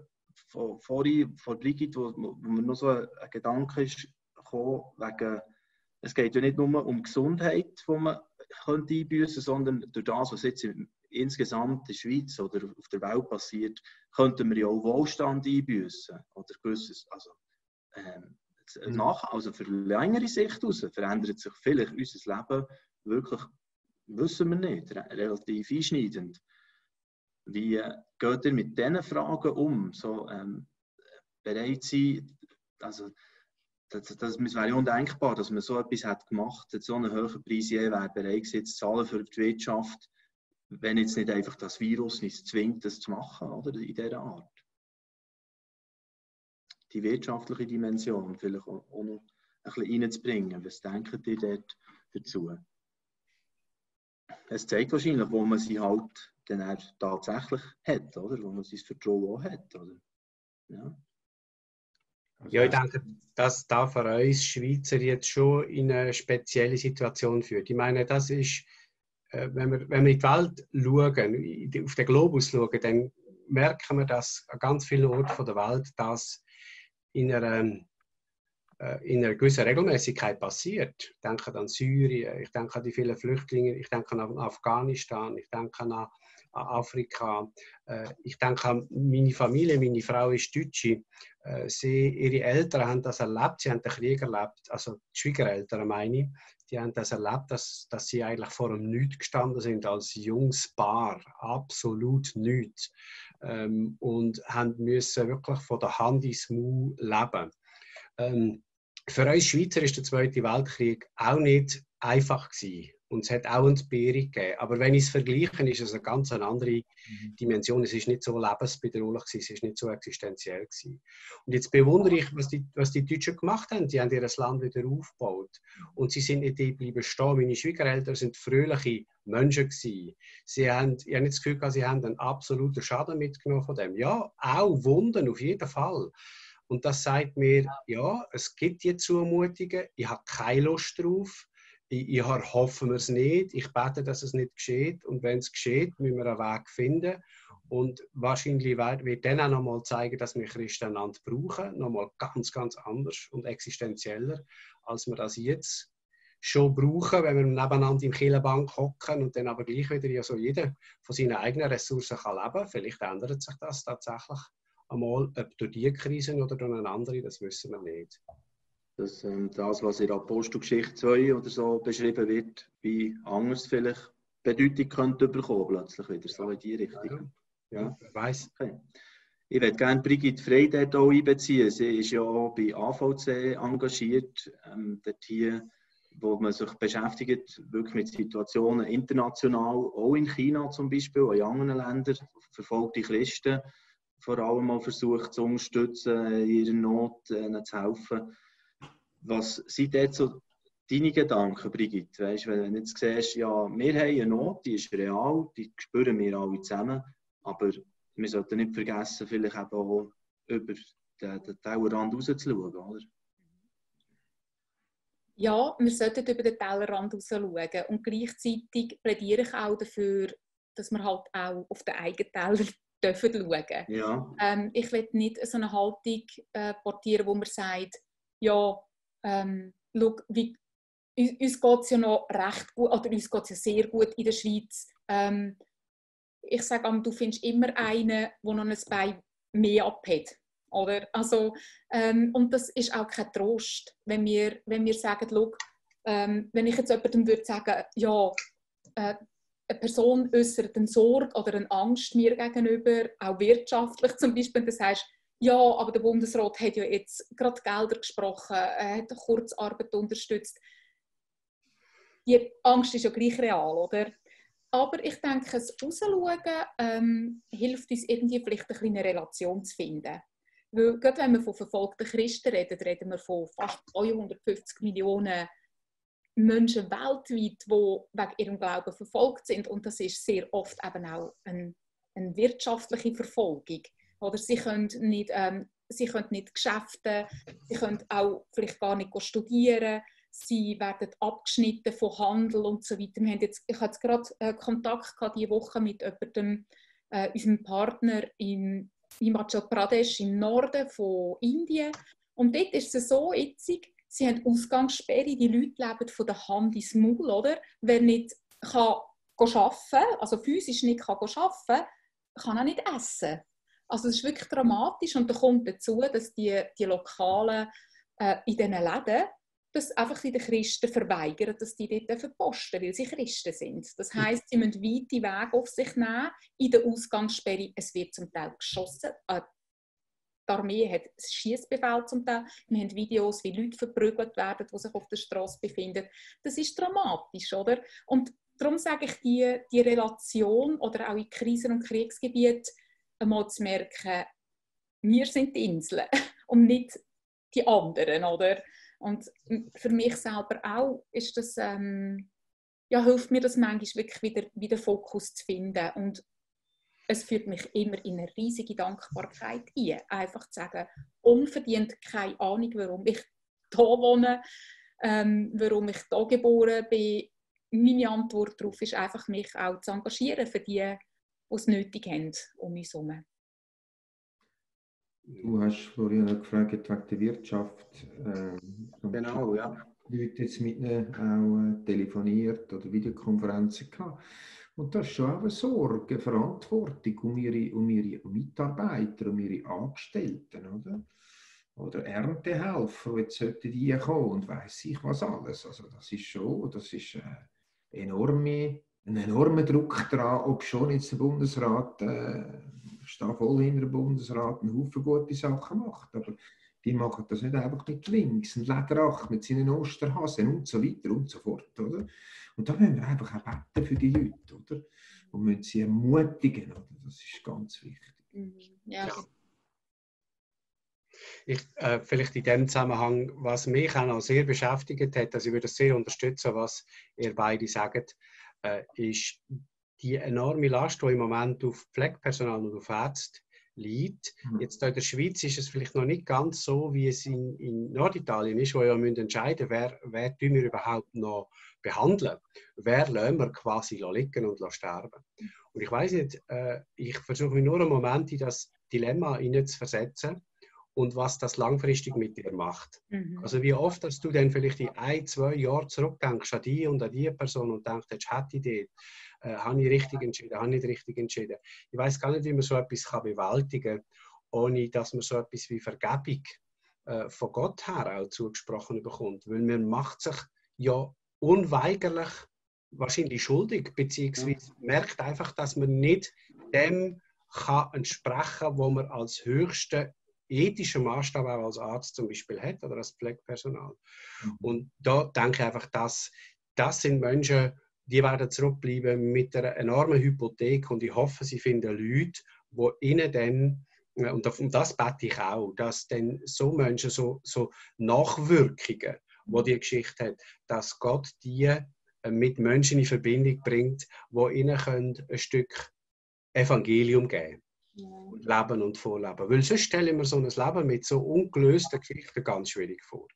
von, vorhin von Brigitte, wo, wo mir noch so ein, ein Gedanke ist gekommen, wegen, es geht ja nicht nur um Gesundheit, die man könnte einbüßen, sondern durch das, was jetzt insgesamt in der Schweiz oder auf der Welt passiert, könnten wir ja auch Wohlstand einbüßen oder gewisses, also ähm. Nach, also für längere Sicht aus verändert sich vielleicht unser Leben wirklich, wissen wir nicht, relativ einschneidend. Wie geht ihr mit diesen Fragen um? So, ähm, bereit sein, also das, das, das wäre undenkbar, dass man so etwas hat gemacht hat, so einen hohen Preis je wäre bereit gewesen, zu zahlen für die Wirtschaft, wenn jetzt nicht einfach das Virus nicht zwingt, das zu machen, oder, in dieser Art. Die wirtschaftliche Dimension vielleicht auch, noch ein bisschen reinzubringen. Was denken ihr dort dazu? Es zeigt wahrscheinlich, wo man sie halt dann tatsächlich hat, oder? Wo man sein Vertrauen auch hat, oder? Ja. Also ja, ich denke, dass da für uns Schweizer jetzt schon in eine spezielle Situation führt. Ich meine, das ist, äh, wenn wir, wenn wir in die Welt schauen, auf den Globus schauen, dann merken wir, dass an ganz vielen Orten der Welt das in einer, äh, in einer gewissen Regelmäßigkeit passiert. Ich denke an Syrien, ich denke an die vielen Flüchtlinge, ich denke an Afghanistan, ich denke an Afrika. Äh, ich denke an meine Familie, meine Frau ist Deutsche. Äh, sie, ihre Eltern haben das erlebt, sie haben den Krieg erlebt, also die Schwiegereltern meine ich, die haben das erlebt, dass, dass sie eigentlich vor einem Nichts gestanden sind als junges Paar, absolut nichts. Ähm, und haben müssen wirklich von der Hand ins Maul leben. Ähm, für uns Schweizer ist der Zweite Weltkrieg auch nicht einfach gewesen. Und es hat auch eine Entbehrung gegeben. Aber wenn ich es vergleiche, ist es eine ganz andere mhm. Dimension. Es ist nicht so lebensbedrohlich, es ist nicht so existenziell. Gewesen. Und jetzt bewundere ich, was die, was die Deutschen gemacht haben. Die haben ihr Land wieder aufgebaut. Und sie sind nicht geblieben stehen. Meine Schwiegereltern sind fröhliche Menschen gewesen. Sie haben, ich habe nicht das Gefühl, sie haben einen absoluten Schaden mitgenommen von dem. Ja, auch Wunden, auf jeden Fall. Und das sagt mir, ja, es gibt die Zumutungen, ich habe keine Lust drauf ich, ich hoffe es nicht. Ich bete, dass es nicht geschieht. Und wenn es geschieht, müssen wir einen Weg finden. Und wahrscheinlich wird dann auch nochmal zeigen, dass wir Christen einander brauchen. Nochmal ganz, ganz anders und existenzieller, als wir das jetzt schon brauchen, wenn wir nebeneinander im Killenbank hocken und dann aber gleich wieder ja so jeder von seinen eigenen Ressourcen kann leben. Vielleicht ändert sich das tatsächlich einmal, ob durch diese Krise oder durch eine andere, das wissen wir nicht dass ähm, das, was in Apostelgeschichte 2 oder so beschrieben wird, wie anders vielleicht Bedeutung könnte bekommen, plötzlich wieder so in die Richtung. Ja, wer weiß. Okay. Ich würde gerne Brigitte Frey dort auch einbeziehen. Sie ist ja auch bei AVC engagiert, ähm, dort hier, wo man sich beschäftigt wirklich mit Situationen international, auch in China zum Beispiel, auch in anderen Ländern, verfolgte Christen vor allem mal versucht zu unterstützen, in ihrer Not äh, zu helfen. Was sind dort so deine Gedanken, Brigitte? Weißt, wenn du jetzt siehst, ja, wir haben eine Not, die ist real, die spüren wir alle zusammen, aber wir sollten nicht vergessen, vielleicht eben auch über den, den Tellerrand rauszuschauen, oder? Ja, wir sollten über den Tellerrand rausschauen und gleichzeitig plädiere ich auch dafür, dass wir halt auch auf den eigenen Teller dürfen schauen. Ja. Ähm, ich will nicht so eine Haltung äh, portieren, wo man sagt, ja, ähm, schau, wie, uns geht es ja noch recht gut, oder uns geht es ja sehr gut in der Schweiz. Ähm, ich sage du findest immer einen, der noch ein Bein mehr abhat. Oder? Also, ähm, und das ist auch kein Trost, wenn wir, wenn wir sagen, schau, ähm, wenn ich jetzt jemandem würde sagen, ja, äh, eine Person äußert eine Sorge oder eine Angst mir gegenüber, auch wirtschaftlich zum Beispiel, das heißt, ja, aber der Bundesrat hat ja jetzt gerade Gelder gesprochen, er hat Kurzarbeit unterstützt. Die Angst ist ja gleich real, oder? Aber ich denke, das Rausschauen ähm, hilft uns irgendwie vielleicht eine kleine Relation zu finden. Weil, gerade wenn wir von verfolgten Christen reden, reden wir von fast 250 Millionen Menschen weltweit, die wegen ihrem Glauben verfolgt sind. Und das ist sehr oft eben auch eine, eine wirtschaftliche Verfolgung. Oder sie können nicht, ähm, sie können nicht Geschäfte, sie können auch vielleicht gar nicht studieren, sie werden abgeschnitten von Handel und so weiter. Wir haben jetzt, ich hatte gerade äh, Kontakt gehabt, diese Woche mit jemandem, äh, unserem Partner in, Himachal Pradesh im Norden von Indien. Und dort ist es so witzig, sie haben Ausgangssperre, die Leute leben von der Hand ins Maul, oder? Wer nicht kann arbeiten also physisch nicht kann arbeiten kann auch nicht essen. Also es ist wirklich dramatisch und da kommt dazu, dass die, die Lokalen äh, in diesen Läden dass einfach die Christen verweigern, dass die dort posten weil sie Christen sind. Das heißt, sie müssen weite Wege auf sich nehmen in der Ausgangssperre. Es wird zum Teil geschossen. Äh, die Armee hat Schießbefehl zum Teil. Wir haben Videos, wie Leute verprügelt werden, die sich auf der Straße befinden. Das ist dramatisch, oder? Und darum sage ich, die, die Relation oder auch in Krisen- und Kriegsgebieten einmal zu merken, wir sind die Inseln und nicht die anderen, oder? Und für mich selber auch ist das, ähm, ja, hilft mir das manchmal wirklich wieder, wieder Fokus zu finden und es führt mich immer in eine riesige Dankbarkeit ein. Einfach zu sagen, unverdient keine Ahnung, warum ich hier wohne, ähm, warum ich hier geboren bin. Meine Antwort darauf ist einfach, mich auch zu engagieren für die, die es nötig haben um uns herum. Du hast vorhin gefragt wegen der Wirtschaft. Ähm, genau, ja. Leute jetzt mit ihnen auch äh, telefoniert oder Videokonferenzen gehabt. Und das ist schon auch eine Sorge, Verantwortung um ihre, um ihre Mitarbeiter, um ihre Angestellten, oder? Oder Erntehelfer, die jetzt sollten die kommen und weiß ich was alles. Also das ist schon, das ist äh, enorme, ein enormer Druck dran, ob schon jetzt der Bundesrat äh, ich stehe voll hinter dem Bundesrat, einen Haufen gute Sachen macht. Aber die machen das nicht einfach mit links, ein Lederach mit seinen Osterhasen und so weiter und so fort. Oder? Und da müssen wir einfach auch beten für die Leute. Oder? Und müssen sie ermutigen. Oder? Das ist ganz wichtig. Mhm. Ja. Ich, äh, vielleicht in dem Zusammenhang, was mich auch noch sehr beschäftigt hat, also ich würde das sehr unterstützen, was ihr beide sagt, äh, ist die enorme Last, die im Moment auf Pflegepersonal und auf Ärzte liegt. Mhm. Jetzt in der Schweiz ist es vielleicht noch nicht ganz so, wie es in, in Norditalien ist, wo ja müssen entscheiden wer, wer wir überhaupt noch behandeln. Wer lassen wir quasi liegen und sterben. Und ich weiß nicht, äh, ich versuche mich nur einen Moment in das Dilemma zu versetzen und was das langfristig mit dir macht. Mhm. Also wie oft, dass du dann vielleicht in ein, zwei Jahren zurückdenkst an die und an die Person und denkst, jetzt hätte ich die äh, habe ich richtig entschieden, habe ich nicht richtig entschieden. Ich weiß gar nicht, wie man so etwas kann bewältigen kann, ohne dass man so etwas wie Vergebung äh, von Gott her auch zugesprochen bekommt. Weil man macht sich ja unweigerlich wahrscheinlich schuldig, beziehungsweise merkt einfach, dass man nicht dem kann entsprechen, wo man als höchste ethische Maßstab auch als Arzt zum Beispiel hat oder als Pflegepersonal. Mhm. Und da denke ich einfach, dass das sind Menschen, die werden zurückbleiben mit einer enormen Hypothek und ich hoffe, sie finden Leute, die ihnen dann, äh, und um das bete ich auch, dass dann so Menschen, so, so Nachwirkungen, wo die Geschichte hat, dass Gott die äh, mit Menschen in Verbindung bringt, wo ihnen können ein Stück Evangelium geben Leben und Vorleben. Weil sonst stelle ich mir so ein Leben mit so ungelösten Geschichten ganz schwierig vor.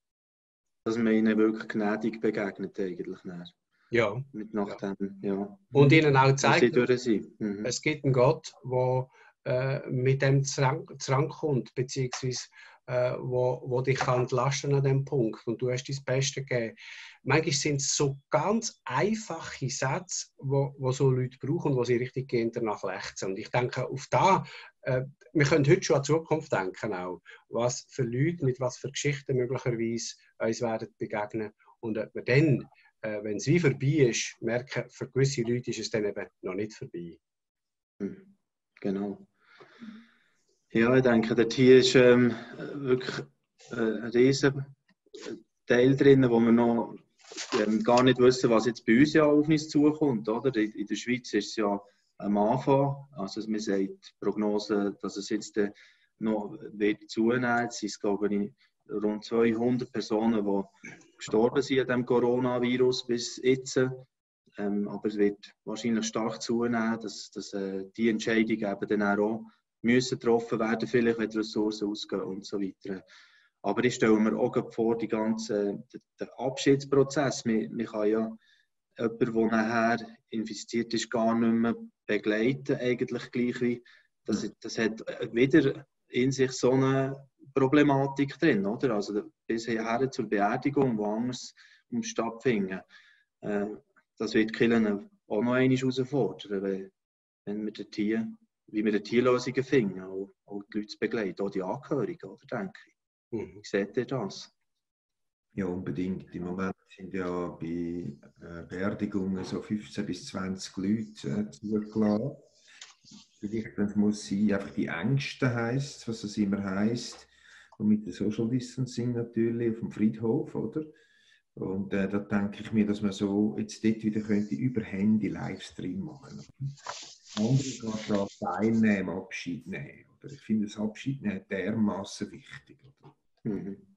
Dass man ihnen wirklich gnädig begegnet eigentlich. Nicht. Ja. Mit nach ja. Dem, ja. Und ihnen auch zeigt, mhm. es gibt einen Gott, der äh, mit dem zurückkommt, beziehungsweise äh, wo, wo dich kann entlasten an dem Punkt und du hast dein Beste gegeben. Manchmal sind es so ganz einfache Sätze, wo, wo so Leute brauchen, wo sie richtig gehen danach lechzen. Und ich denke, auf da, äh, wir können heute schon an die Zukunft denken auch, was für Leute mit was für Geschichten möglicherweise uns werden begegnen und ob wir dann äh, wenn es wie vorbei ist, merken, für gewisse Leute ist es dann eben noch nicht vorbei. Hm, genau. Ja, ich denke, dort hier ist ähm, wirklich äh, ein riesen Teil drin, wo wir noch ähm, gar nicht wissen, was jetzt bei uns ja auf uns zukommt. Oder? In, der Schweiz ist es ja am Anfang, also man sagt die Prognose, dass es jetzt äh, noch wird zunehmen. Es sind, rund 200 Personen, die gestorben sind an dem Coronavirus bis jetzt. Ähm, aber es wird wahrscheinlich stark zunehmen, dass, dass äh, die Entscheidungen eben dann auch müssen getroffen werden, vielleicht wenn Ressourcen ausgehen und so weiter. Aber ich stelle mir auch vor, die ganze, den Abschiedsprozess. Man, man kann ja jemanden, der nachher infiziert ist, gar nicht mehr begleiten, eigentlich gleich wie das, das hat wieder in sich so eine Problematik drin, oder? Also bisher zur Beerdigung, wo anders um stattfinden. Äh, das wird Killen auch noch einmal herausfordern, wenn, wenn wir dort hier, wie wir Tierlösungen finden, auch, auch die Leute zu begleiten, auch die Angehörigen, oder, denke ich. Mhm. Wie seht ihr das? Ja, unbedingt. Im Moment sind ja bei äh, Beerdigungen so 15 bis 20 Leute äh, zugelassen. Vielleicht, muss sein, einfach die Ängste heisst, was es immer heisst. Und mit dem Social Distancing natürlich auf dem Friedhof, oder? Und äh, da denke ich mir, dass man so jetzt dort wieder könnte über Handy Livestream machen. Andere kann da teilnehmen, Abschied nehmen. Oder ich finde das Abschied nehmen dermaßen wichtig. Oder? Mhm.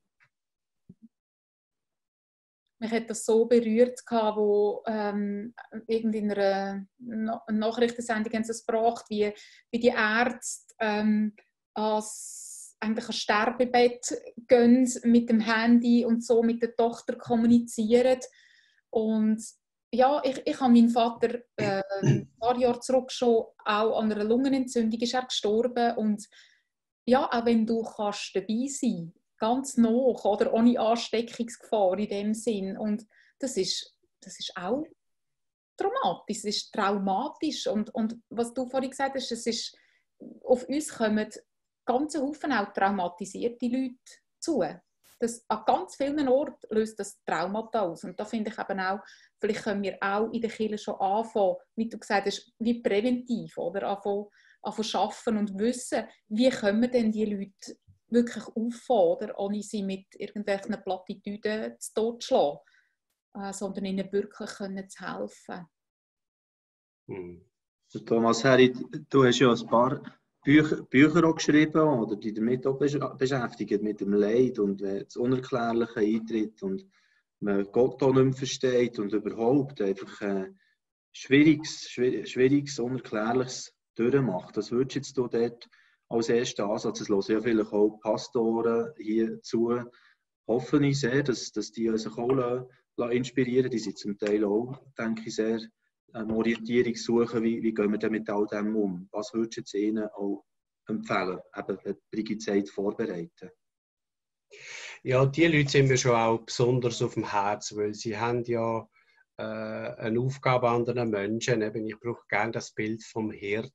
Mich hat das so berührt, wo ähm, in einer Nachrichtensendung haben sie es gebracht, wie, wie die Ärzte ähm, als eigentlich ein Sterbebett gehen mit dem Handy und so mit der Tochter kommunizieren. Und ja, ich, ich habe meinen Vater äh, ein paar Jahre zurück schon auch an einer Lungenentzündung ist er gestorben. Und ja, auch wenn du kannst dabei sein, ganz noch oder? Ohne Ansteckungsgefahr in dem Sinn. Und das ist, das ist auch traumatisch, es ist traumatisch. Und, und was du vorhin gesagt hast, es ist auf uns kommen ganzen Haufen auch traumatisierte Leute zu. Das, an ganz vielen Orten löst das Traumata aus. Und da finde ich eben auch, vielleicht können wir auch in der Kirche schon anfangen, wie du gesagt hast, wie präventiv, oder? Anfangen, anfangen schaffen und wissen, wie können denn die Leute wirklich auffahren, ohne sie mit irgendwelchen Plattitüden zu totschlagen, äh, sondern ihnen wirklich können zu helfen. Hm. Thomas Herri, du hast ja ein paar Bücher, Bücher auch geschrieben oder die damit auch beschäftigt, mit dem Leid und das Unerklärliche eintritt und man Gott auch nicht mehr versteht und überhaupt einfach äh, schwieriges, schwieriges, Unerklärliches durchmacht. Das würdest jetzt du dort als ersten Ansatz, es hören ja vielleicht auch Pastoren hier zu, hoffe ich sehr, dass, dass die sich auch inspirieren. Die sind zum Teil auch, denke ich, sehr eine Orientierung suchen, wie, wie gehen wir denn mit all dem um? Was würdest du Ihnen auch empfehlen, eben wenn Brigitte Zeit vorbereiten? Ja, die Leute sind mir schon auch besonders auf dem Herzen, weil sie haben ja äh, eine Aufgabe an anderen Menschen. Eben, ich brauche gerne das Bild vom Hirt.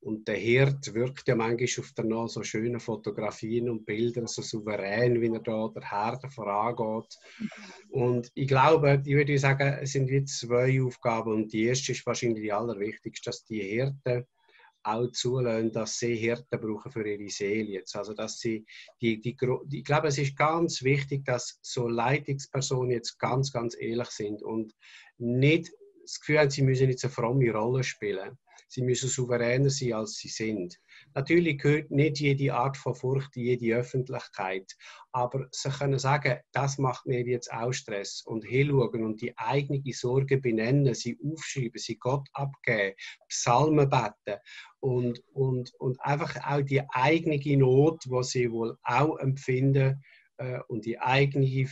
Und der Hirt wirkt ja manchmal auf der noch so schönen Fotografien und Bildern so souverän, wie er da der Herde vorangeht. Und ich glaube, ich würde sagen, es sind wie zwei Aufgaben. Und die erste ist wahrscheinlich die allerwichtigste, dass die Hirten auch zulassen, dass sie Hirten brauchen für ihre Seele. Jetzt. Also, dass sie die, die, ich glaube, es ist ganz wichtig, dass so Leitungspersonen jetzt ganz, ganz ehrlich sind und nicht das Gefühl haben, sie müssen jetzt eine fromme Rolle spielen sie müssen souveräner sein, als sie sind. Natürlich gehört nicht jede Art von Furcht in jede Öffentlichkeit, aber sie können sagen, das macht mir jetzt auch Stress und hinschauen und die eigene Sorge benennen, sie aufschreiben, sie Gott abgeben, Psalmen beten und, und, und einfach auch die eigene Not, die sie wohl auch empfinden, äh, und die eigene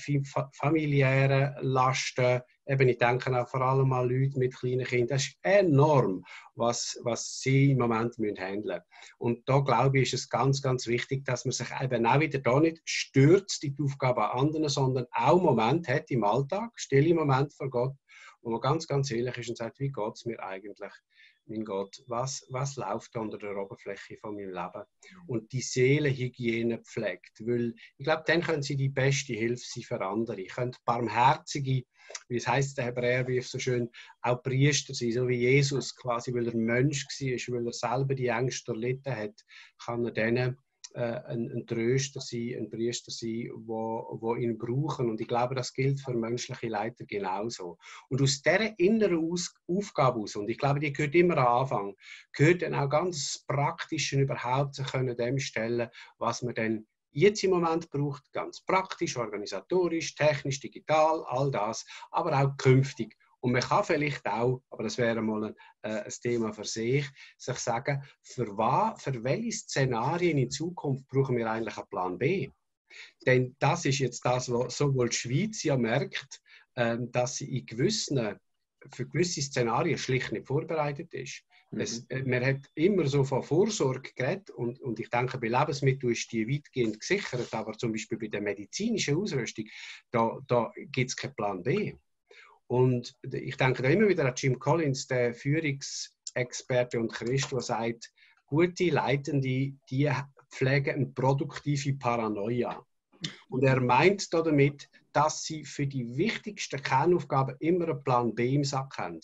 familiäre Lasten. Eben, ich denke auch vor allem an Leute mit kleinen Kindern. Das ist enorm, was, was sie im Moment müssen handeln müssen. Und da glaube ich, ist es ganz, ganz wichtig, dass man sich eben auch wieder da nicht stürzt in die Aufgabe an anderen, sondern auch Moment hat im Alltag, stille Moment vor Gott, wo man ganz, ganz ehrlich ist und sagt, wie geht es mir eigentlich? Mein Gott, was, was läuft unter der Oberfläche von meinem Leben? Und die Seelenhygiene pflegt, weil ich glaube, dann können sie die beste Hilfe sein für andere. Ich könnte barmherzige, wie es heißt der Hebräerbrief so schön, auch Priester sein, so wie Jesus quasi, weil er Mensch war, weil er selber die Ängste erlitten hat, kann er denen ein, ein, Tröster sein, ein Priester sein, wo, wo ihn brauchen. Und ich glaube, das gilt für menschliche Leiter genauso. Und aus dieser inneren aus Aufgabe aus, und ich glaube, die gehört immer am Anfang, gehört dann auch ganz praktisch überhaupt zu können dem stellen, was man dann jetzt im Moment braucht, ganz praktisch, organisatorisch, technisch, digital, all das, aber auch künftig. Und man kann vielleicht auch, aber das wäre mal ein, äh, ein Thema für sich, sich sagen, für, was, für welche Szenarien in Zukunft brauchen wir eigentlich einen Plan B? Denn das ist jetzt das, was sowohl die Schweiz ja merkt, äh, dass sie in gewissen, für gewisse Szenarien schlicht nicht vorbereitet ist. Mhm. Es, äh, man hat immer so von Vorsorge geredet und, und ich denke, bei Lebensmitteln ist die weitgehend gesichert, aber zum Beispiel bei der medizinischen Ausrüstung, da, da gibt es keinen Plan B. Und ich denke da immer wieder an Jim Collins, der Führungsexperte und Christ, der sagt, gute Leitende, die pflegen eine produktive Paranoia. Und er meint damit, dass sie für die wichtigsten Kernaufgaben immer einen Plan B im Sack haben.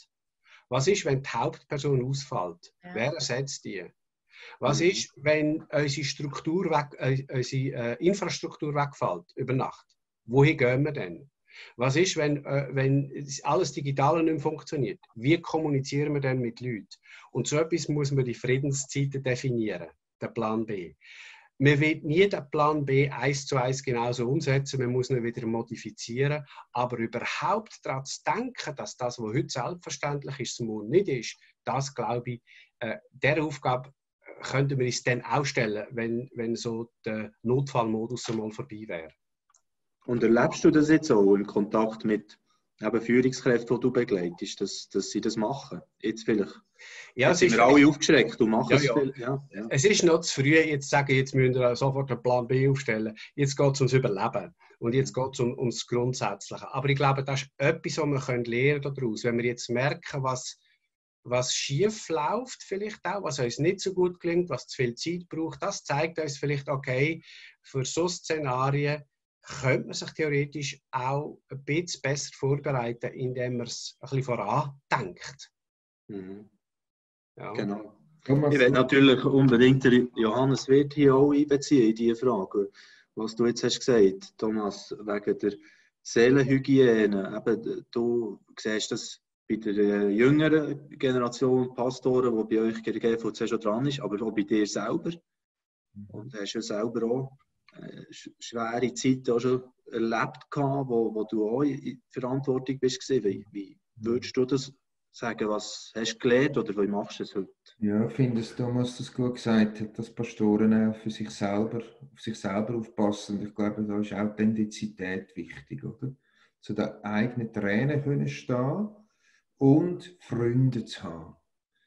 Was ist, wenn die Hauptperson ausfällt? Ja. Wer ersetzt die? Was mhm. ist, wenn unsere, Struktur weg, äh, unsere äh, Infrastruktur wegfällt über Nacht? Wohin gehen wir denn? Was ist, wenn, äh, wenn alles Digitale nicht mehr funktioniert? Wie kommunizieren wir denn mit Leuten? Und so etwas muss man die Friedenszeiten definieren, der Plan B man wird nie den Plan B eins zu eins genauso umsetzen, man muss ihn wieder modifizieren, aber überhaupt daran zu denken, dass das, was heute selbstverständlich ist, morgen nicht ist, das glaube ich, äh, der Aufgabe äh, könnten wir uns dann auch stellen, wenn, wenn so der Notfallmodus einmal vorbei wäre. Und erlebst du das jetzt auch im Kontakt mit eben Führungskräften, die du begleitest, dass, dass sie das machen? Jetzt vielleicht? Ja, jetzt sind wir alle aufgeschreckt und machen ja, es viel. Ja, ja. Es ist noch zu früh, jetzt zu sagen, jetzt müssen wir sofort einen Plan B aufstellen. Jetzt geht es ums Überleben. Und jetzt geht es um, ums Grundsätzliche. Aber ich glaube, das ist etwas, was wir lernen daraus. Wenn wir jetzt merken, was, was schief läuft, vielleicht auch, was uns nicht so gut klingt, was zu viel Zeit braucht, das zeigt uns vielleicht, okay, für so Szenarien könnte man sich theoretisch auch ein bisschen besser vorbereiten, indem man es ein bisschen vorandenkt. Mhm. Ja. Genau. Ich will natürlich unbedingt Johannes Wirt hier auch einbeziehen in diese Frage. Was du jetzt hast gesagt, Thomas, wegen der Seelenhygiene. Eben, du siehst das bei der äh, jüngeren Generation Pastoren, die bei euch GVC schon dran ist, aber auch bei dir selber. Mhm. Und du hast ja selber auch schwere Zeiten auch schon erlebt, gehabt, wo, wo du auch in Verantwortung bist. Wie, wie würdest du das sagen, was hast du gelernt oder wie machst du es heute? Ja, ich finde, dass Thomas das gut gesagt hat, dass Pastoren für sich selber, auf sich selber aufpassen. Ich glaube, da ist Authentizität wichtig, oder? Zu den eigenen Tränen können stehen und Freunde zu haben.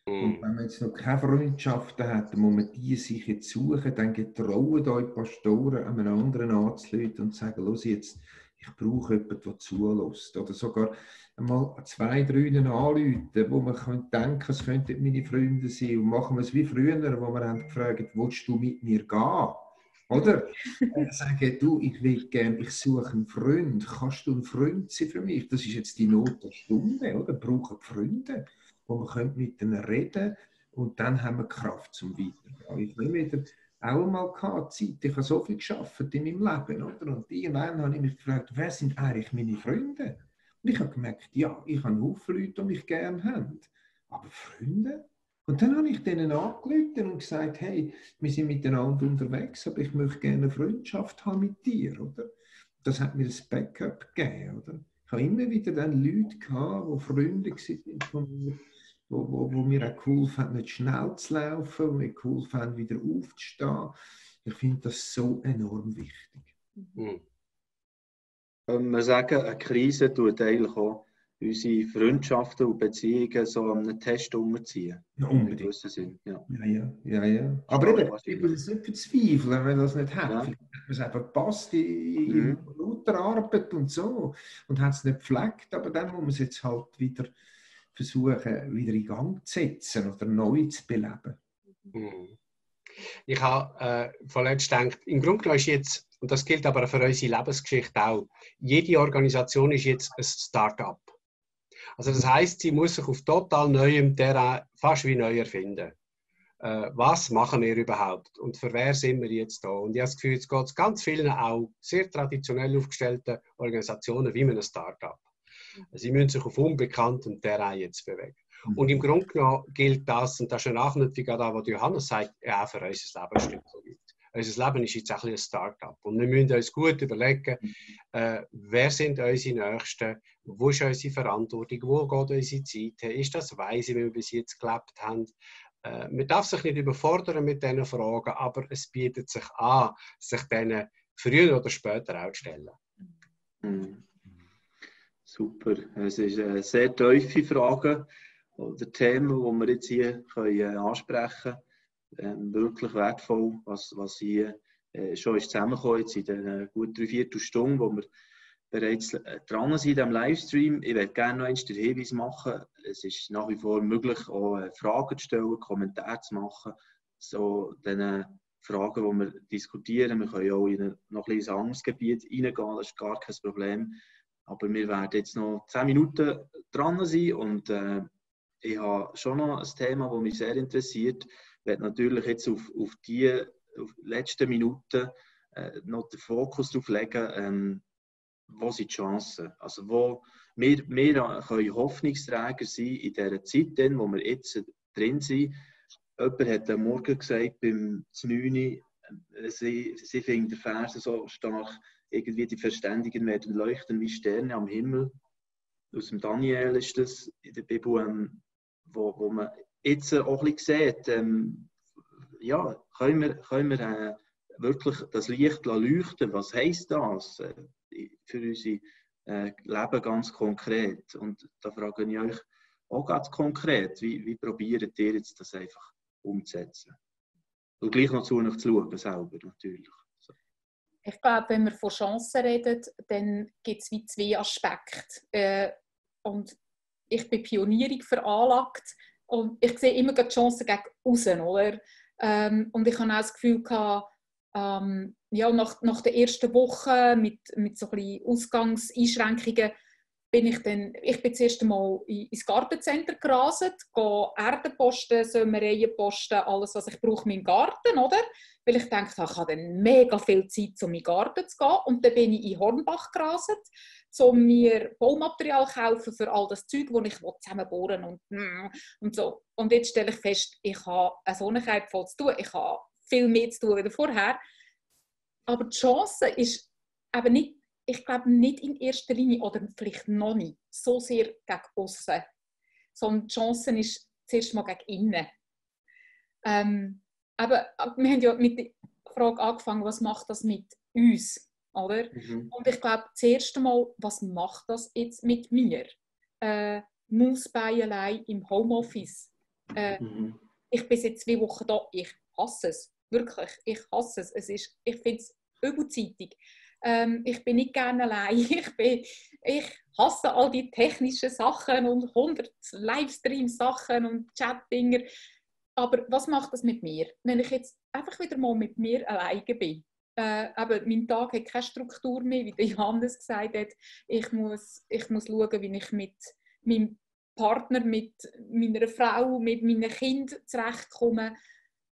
Und mhm. wenn man jetzt noch keine Freundschaften hat, muss man die sich jetzt suchen, dann getrauen euch Pastoren einem anderen anzuleiten und sagen, los jetzt, ich brauche jemanden, der zulässt. Oder sogar mal zwei, drei anrufen, wo man könnte denken, es könnten meine Freunde sein. Und machen wir es wie früher, wo wir haben gefragt, willst du mit mir gehen? Oder? Und sagen, du, ich will gerne, ich suche einen Freund. Kannst du ein Freund sein für mich? Das ist jetzt die Not der Stunde, oder? Brauchen Freunde wo man mit ihnen reden und dann haben wir Kraft zum Weitergehen. Ich will wieder auch mal gehabt, Zeit. Ich habe so viel geschafft in meinem Leben, oder? Und irgendwann habe ich mich gefragt, wer sind eigentlich meine Freunde? Und ich habe gemerkt, ja, ich habe Haufen Leute, die mich gerne haben. Aber Freunde? Und dann habe ich denen angerufen und gesagt, hey, wir sind miteinander unterwegs, aber ich möchte gerne eine Freundschaft haben mit dir, oder? Das hat mir das Backup gegeben, oder? Ich habe immer wieder dann Leute gehabt, die Freunde waren von mir, wo, wo, wo mir auch cool fand, nicht schnell zu laufen, wo mir cool fand, wieder aufzustehen. Ich finde das so enorm wichtig. Mhm. Wir sagen, eine Krise tut eigentlich auch unsere Freundschaften und Beziehungen so an einen Test umziehen. Ja, unbedingt. Sinn. Ja. ja, ja, ja, ja. Aber eben, ich will es nicht verzweifeln, wenn das nicht hat. Ja. Vielleicht hat es einfach gepasst in, in mhm. lauter Arbeit und so und hat es nicht gepflegt, aber dann muss man es jetzt halt wieder versuchen, wieder in Gang zu setzen oder neu zu beleben. Mhm. Ich habe äh, vorletzt gedacht, im Grunde genommen ist jetzt, und das gilt aber für unsere Lebensgeschichte auch, jede Organisation ist jetzt ein Start-up. Also das heißt, sie muss sich auf total neuem Terrain fast wie neu erfinden. Äh, was machen wir überhaupt und für wer sind wir jetzt da? Und ich habe das Gefühl, jetzt geht es ganz vielen auch sehr traditionell aufgestellten Organisationen wie mit einem Start-up. Sie müssen sich auf unbekanntem Terrain jetzt bewegen. Mhm. Und im Grunde genommen gilt das, und das ist eine Anknüpfung an das, was Johannes sagt, ja, für unser Leben stimmt so weit. Unser Leben ist jetzt auch ein, ein Start-up. Und wir müssen uns gut überlegen, mhm. äh, wer sind unsere Nächsten, wo ist unsere Verantwortung, wo geht unsere Zeit hin, ist das weise, wie wir bis jetzt gelebt haben. Äh, man darf sich nicht überfordern mit diesen Fragen, aber es bietet sich an, sich denen früher oder später auch zu stellen. Mhm. Super. Es ist eine sehr tiefe Frage. oder Themen, die wir jetzt hier können, äh, ansprechen können. Ähm, wirklich wertvoll, was, was hier äh, schon ist zusammengekommen jetzt in den gut drei Viertelstunden, wo wir bereits äh, dran sind in diesem Livestream. Ich werde gerne noch einmal den Hinweis machen. Es ist nach wie vor möglich, auch äh, Fragen zu stellen, Kommentare zu machen. So den Fragen, die wir diskutieren. Wir können auch in ein noch ein anderes Gebiet reingehen, das ist gar kein Problem. Aber wir werden jetzt noch zehn Minuten dran sein und äh, ich habe schon noch ein Thema, das mich sehr interessiert. Ich werde natürlich jetzt auf, auf die auf letzten Minuten äh, noch den Fokus darauf legen, ähm, wo sind die Chancen? Also wo wir, wir können Hoffnungsträger sein in dieser Zeit, in wo wir jetzt drin sind. Jemand hat am Morgen gesagt, beim 9 äh, sie, sie finden den Fersen so stark, irgendwie die Verständigen werden leuchten wie Sterne am Himmel. Aus dem Daniel ist das in der Bibel, ähm, wo, wo man jetzt auch ein bisschen sieht, ähm, ja, können wir, können wir äh, wirklich das Licht leuchten? Was heisst das äh, für unser äh, Leben ganz konkret? Und da frage ich euch auch ganz konkret, wie, wie probiert ihr jetzt das einfach umzusetzen? Und gleich noch zu euch zu schauen, selber natürlich. Ich glaube, wenn wir von Chancen reden, dann gibt es wie zwei Aspekte. Äh, und ich bin Pionierung veranlagt und ich sehe immer die Chancen gegen außen, oder? Ähm, und ich habe auch das Gefühl gehabt, ähm, ja, nach, nach der ersten Woche mit, mit so ein Ausgangseinschränkungen bin ich dann, ich bin zuerst einmal ins Gartencenter geraset, gehe Erde posten, alles, was ich brauche, meinen Garten, oder? Weil ich dachte, ich habe dann mega viel Zeit, um in den Garten zu gehen. Und dann bin ich in Hornbach geraset, um mir Baumaterial zu kaufen für all das Zeug, das ich zusammenbohren und, mm, und so. Und jetzt stelle ich fest, ich habe eine Sonnenkeit voll zu tun, ich habe viel mehr zu tun als vorher. Aber die Chance ist eben nicht ich glaube nicht in erster Linie oder vielleicht noch nicht so sehr gegen außen, sondern die Chance ist zuerst mal gegen innen. Ähm, aber wir haben ja mit der Frage angefangen, was macht das mit uns, oder? Mhm. Und ich glaube, zuerst einmal, was macht das jetzt mit mir? Äh, allein im Homeoffice. Äh, mhm. Ich bin seit zwei Wochen da, ich hasse es. Wirklich, ich hasse es. es ist, ich finde es übelzeitig. Ähm, ich bin nicht gerne allein. Ich, bin, ich hasse all die technischen Sachen und 100 Livestream-Sachen und Chat-Dinger. Aber was macht das mit mir? Wenn ich jetzt einfach wieder mal mit mir alleine bin. Äh, aber mein Tag hat keine Struktur mehr, wie Johannes gesagt hat. Ich muss, ich muss schauen, wie ich mit meinem Partner, mit meiner Frau, mit meinen Kindern zurechtkomme.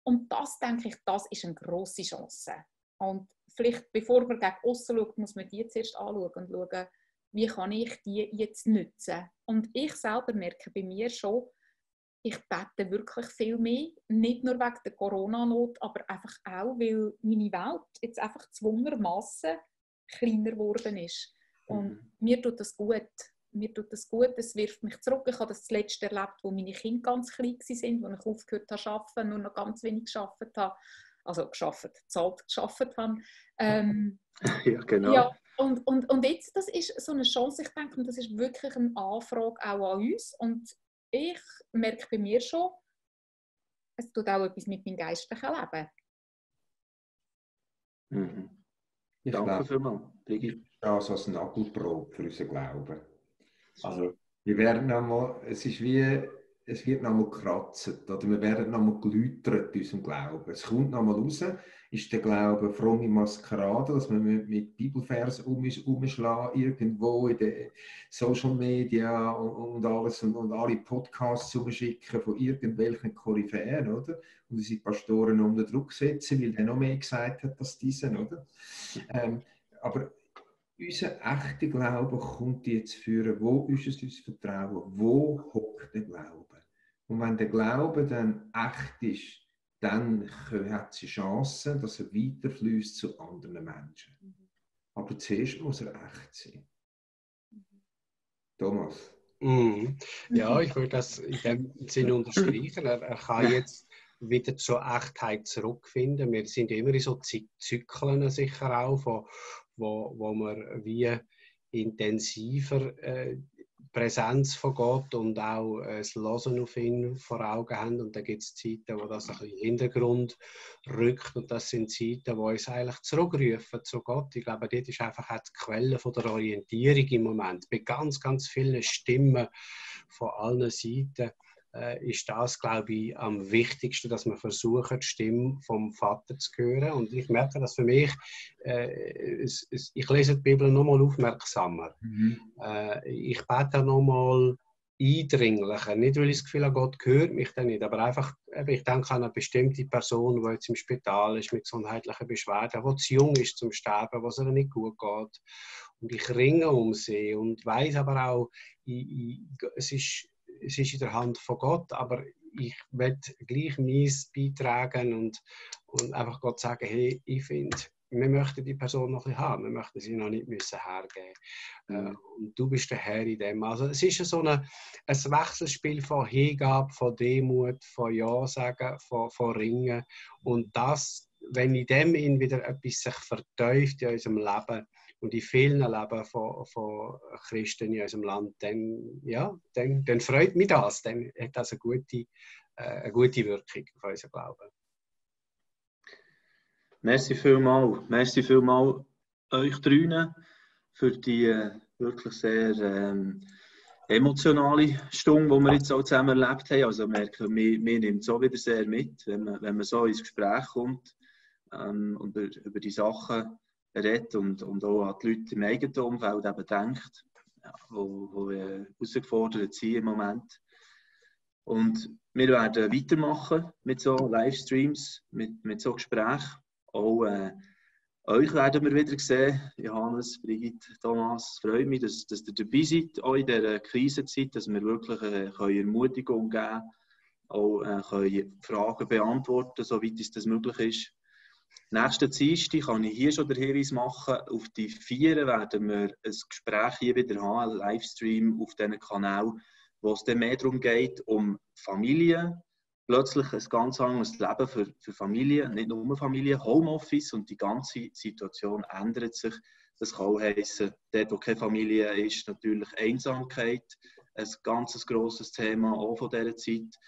Und das, denke ich, das ist eine grosse Chance. Und vielleicht, bevor man gegen außen schaut, muss man die zuerst anschauen und schauen, wie kann ich die jetzt nutzen. Und ich selber merke bei mir schon, ich bete wirklich viel mehr, nicht nur wegen der Corona-Not, aber einfach auch, weil meine Welt jetzt einfach zwungenermassen kleiner geworden ist. Und mhm. mir tut das gut. Mir tut das gut, es wirft mich zurück. Ich habe das zuletzt erlebt, wo meine Kinder ganz klein waren, wo ich aufgehört habe zu arbeiten, nur noch ganz wenig gearbeitet habe also geschafft, zahlt geschafft haben. Ähm, ja, genau. Ja, und, und, und jetzt, das ist so eine Chance, ich denke, das ist wirklich eine Anfrage auch an uns und ich merke bei mir schon, es tut auch etwas mit meinem geistlichen Leben. Mhm. Ich Danke vielmals, Brigitte. Das als Nagelprobe für unseren Glauben. Also, wir werden einmal, es ist wie es wird nochmal gekratzt oder wir werden nochmal geläutert in unserem Glauben. Es kommt nochmal raus, ist der Glaube fromme Maskerade, dass man mit Bibelversen um, umschlagen irgendwo in den Social Media und, und alles und, und, alle Podcasts umschicken von irgendwelchen Koryphäen, oder? Und unsere Pastoren unter Druck setzen, weil er noch mehr gesagt hat als diesen, oder? Ähm, aber unser echter Glaube kommt jetzt führen. Wo ist es unser Vertrauen? Wo hockt der Glaube? Und wenn der Glaube dann echt ist, dann hat sie Chancen, dass er weiterfließt zu anderen Menschen. Mhm. Aber zuerst muss er echt sein. Thomas. Mhm. Ja, ich würde das in dem Sinne unterstreichen. Er, er, kann jetzt wieder zur Echtheit zurückfinden. Wir sind immer in so Zyklen sicher auch, wo, wo, wo wir wie intensiver äh, Präsenz von Gott und auch äh, das Losen auf ihn vor Augen haben. Und da gibt es Zeiten, wo das ein bisschen in den Hintergrund rückt. Und das sind Zeiten, die uns eigentlich zurückrufen zu Gott. Ich glaube, dort ist einfach auch die Quelle von der Orientierung im Moment. Bei ganz, ganz vielen Stimmen von allen Seiten ist das, glaube ich, am wichtigsten, dass man versucht, die Stimme vom Vater zu hören. Und ich merke dass für mich, äh, es, es, ich lese die Bibel nochmal aufmerksamer. Mhm. Äh, ich bete nochmal eindringlicher. Nicht, weil ich das Gefühl habe, Gott hört mich dann nicht, aber einfach, ich denke an eine bestimmte Person, die jetzt im Spital ist mit gesundheitlichen Beschwerden, die zu jung ist zum Sterben, was ihr nicht gut geht. Und ich ringe um sie und weiß aber auch, ich, ich, es ist es ist in der Hand von Gott, aber ich werde gleich meins beitragen und, und einfach Gott sagen, hey, ich finde, wir möchten die Person noch ein haben, wir möchten sie noch nicht müssen hergeben. Mhm. Äh, und du bist der Herr in dem. Also es ist so eine, ein Wechselspiel von Hingabe, von Demut, von Ja sagen, von, von Ringen. Und das, wenn in dem in wieder etwas sich vertäuft in unserem Leben, und in vielen Leben von, von Christen in unserem Land, dann, ja, dann, dann freut mich das. Dann hat das eine gute, äh, eine gute Wirkung auf unseren Glauben. Merci vielmals. Merci vielmals euch drinnen für die äh, wirklich sehr ähm, emotionale Stunde, die wir jetzt auch zusammen erlebt haben. Also merken, wir, wir nehmen es auch wieder sehr mit, wenn man, wenn man so ins Gespräch kommt ähm, und über, über die Sachen redet und, und auch an die Leute im eigenen Umfeld eben denkt, ja, wo, wo herausgefordert sind im Moment. Und wir werden weitermachen mit so Livestreams, mit, mit so Gesprächen. Auch äh, euch werden wir wieder sehen. Johannes, Brigitte, Thomas, freue mich, dass, dass ihr dabei seid, auch in dieser Krisenzeit, dass wir wirklich äh, können Ermutigung geben können, auch äh, können Fragen beantworten, soweit es das möglich ist. Nächsten Dienstag kann ich hier schon den Hinweis machen. Auf die Vieren werden wir ein Gespräch hier wieder haben, ein Livestream auf diesem Kanal, wo es dann mehr darum geht, um Familie. Plötzlich ein ganz anderes Leben für, für Familie, nicht nur Familie, Homeoffice und die ganze Situation ändert sich. Das kann auch heissen, dort, wo keine Familie ist, natürlich Einsamkeit. Ein ganz grosses Thema auch von dieser Zeit.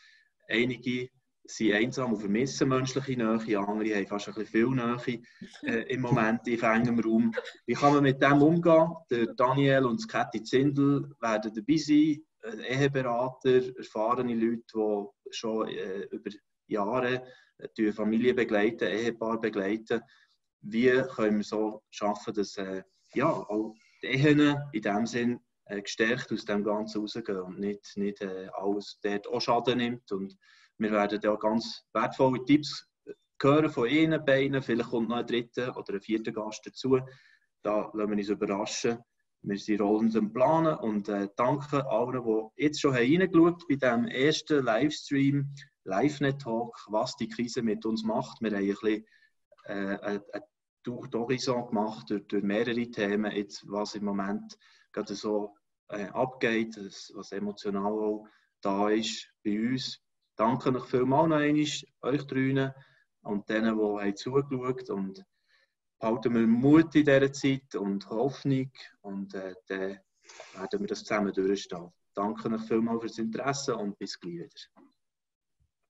Einige sind einsam und vermissen menschliche Nähe, andere haben fast ein bisschen viel Nähe äh, im Moment in engem Raum. Wie kann man mit dem umgehen? Der Daniel und Kathi Zindel werden dabei sein, Eheberater, erfahrene Leute, die schon äh, über Jahre äh, die Familie begleiten, Ehepaar begleiten. Wie können wir so schaffen, dass äh, ja, auch die Ehen in dem Sinn äh, gestärkt aus dem Ganzen rausgehen und nicht, nicht äh, alles dort auch Schaden nimmt und wir werden ja ganz wertvolle Tipps hören von Ihnen beiden. Vielleicht kommt noch ein dritter oder ein vierter Gast dazu. Da lassen wir uns überraschen. Wir sind rollend am Planen und äh, danke allen, die jetzt schon reingeschaut bei diesem ersten Livestream, LiveNet Talk, was die Krise mit uns macht. Wir haben ein bisschen äh, ein, ein Horizont gemacht durch, durch, mehrere Themen, jetzt, was im Moment gerade so äh, abgeht, was emotional auch da ist bei uns danke euch vielmals noch einmal, euch drinnen und denen, die haben zugeschaut und halten wir Mut in dieser Zeit und Hoffnung und äh, dann werden wir das zusammen durchstehen. Danke euch vielmals fürs Interesse und bis gleich wieder.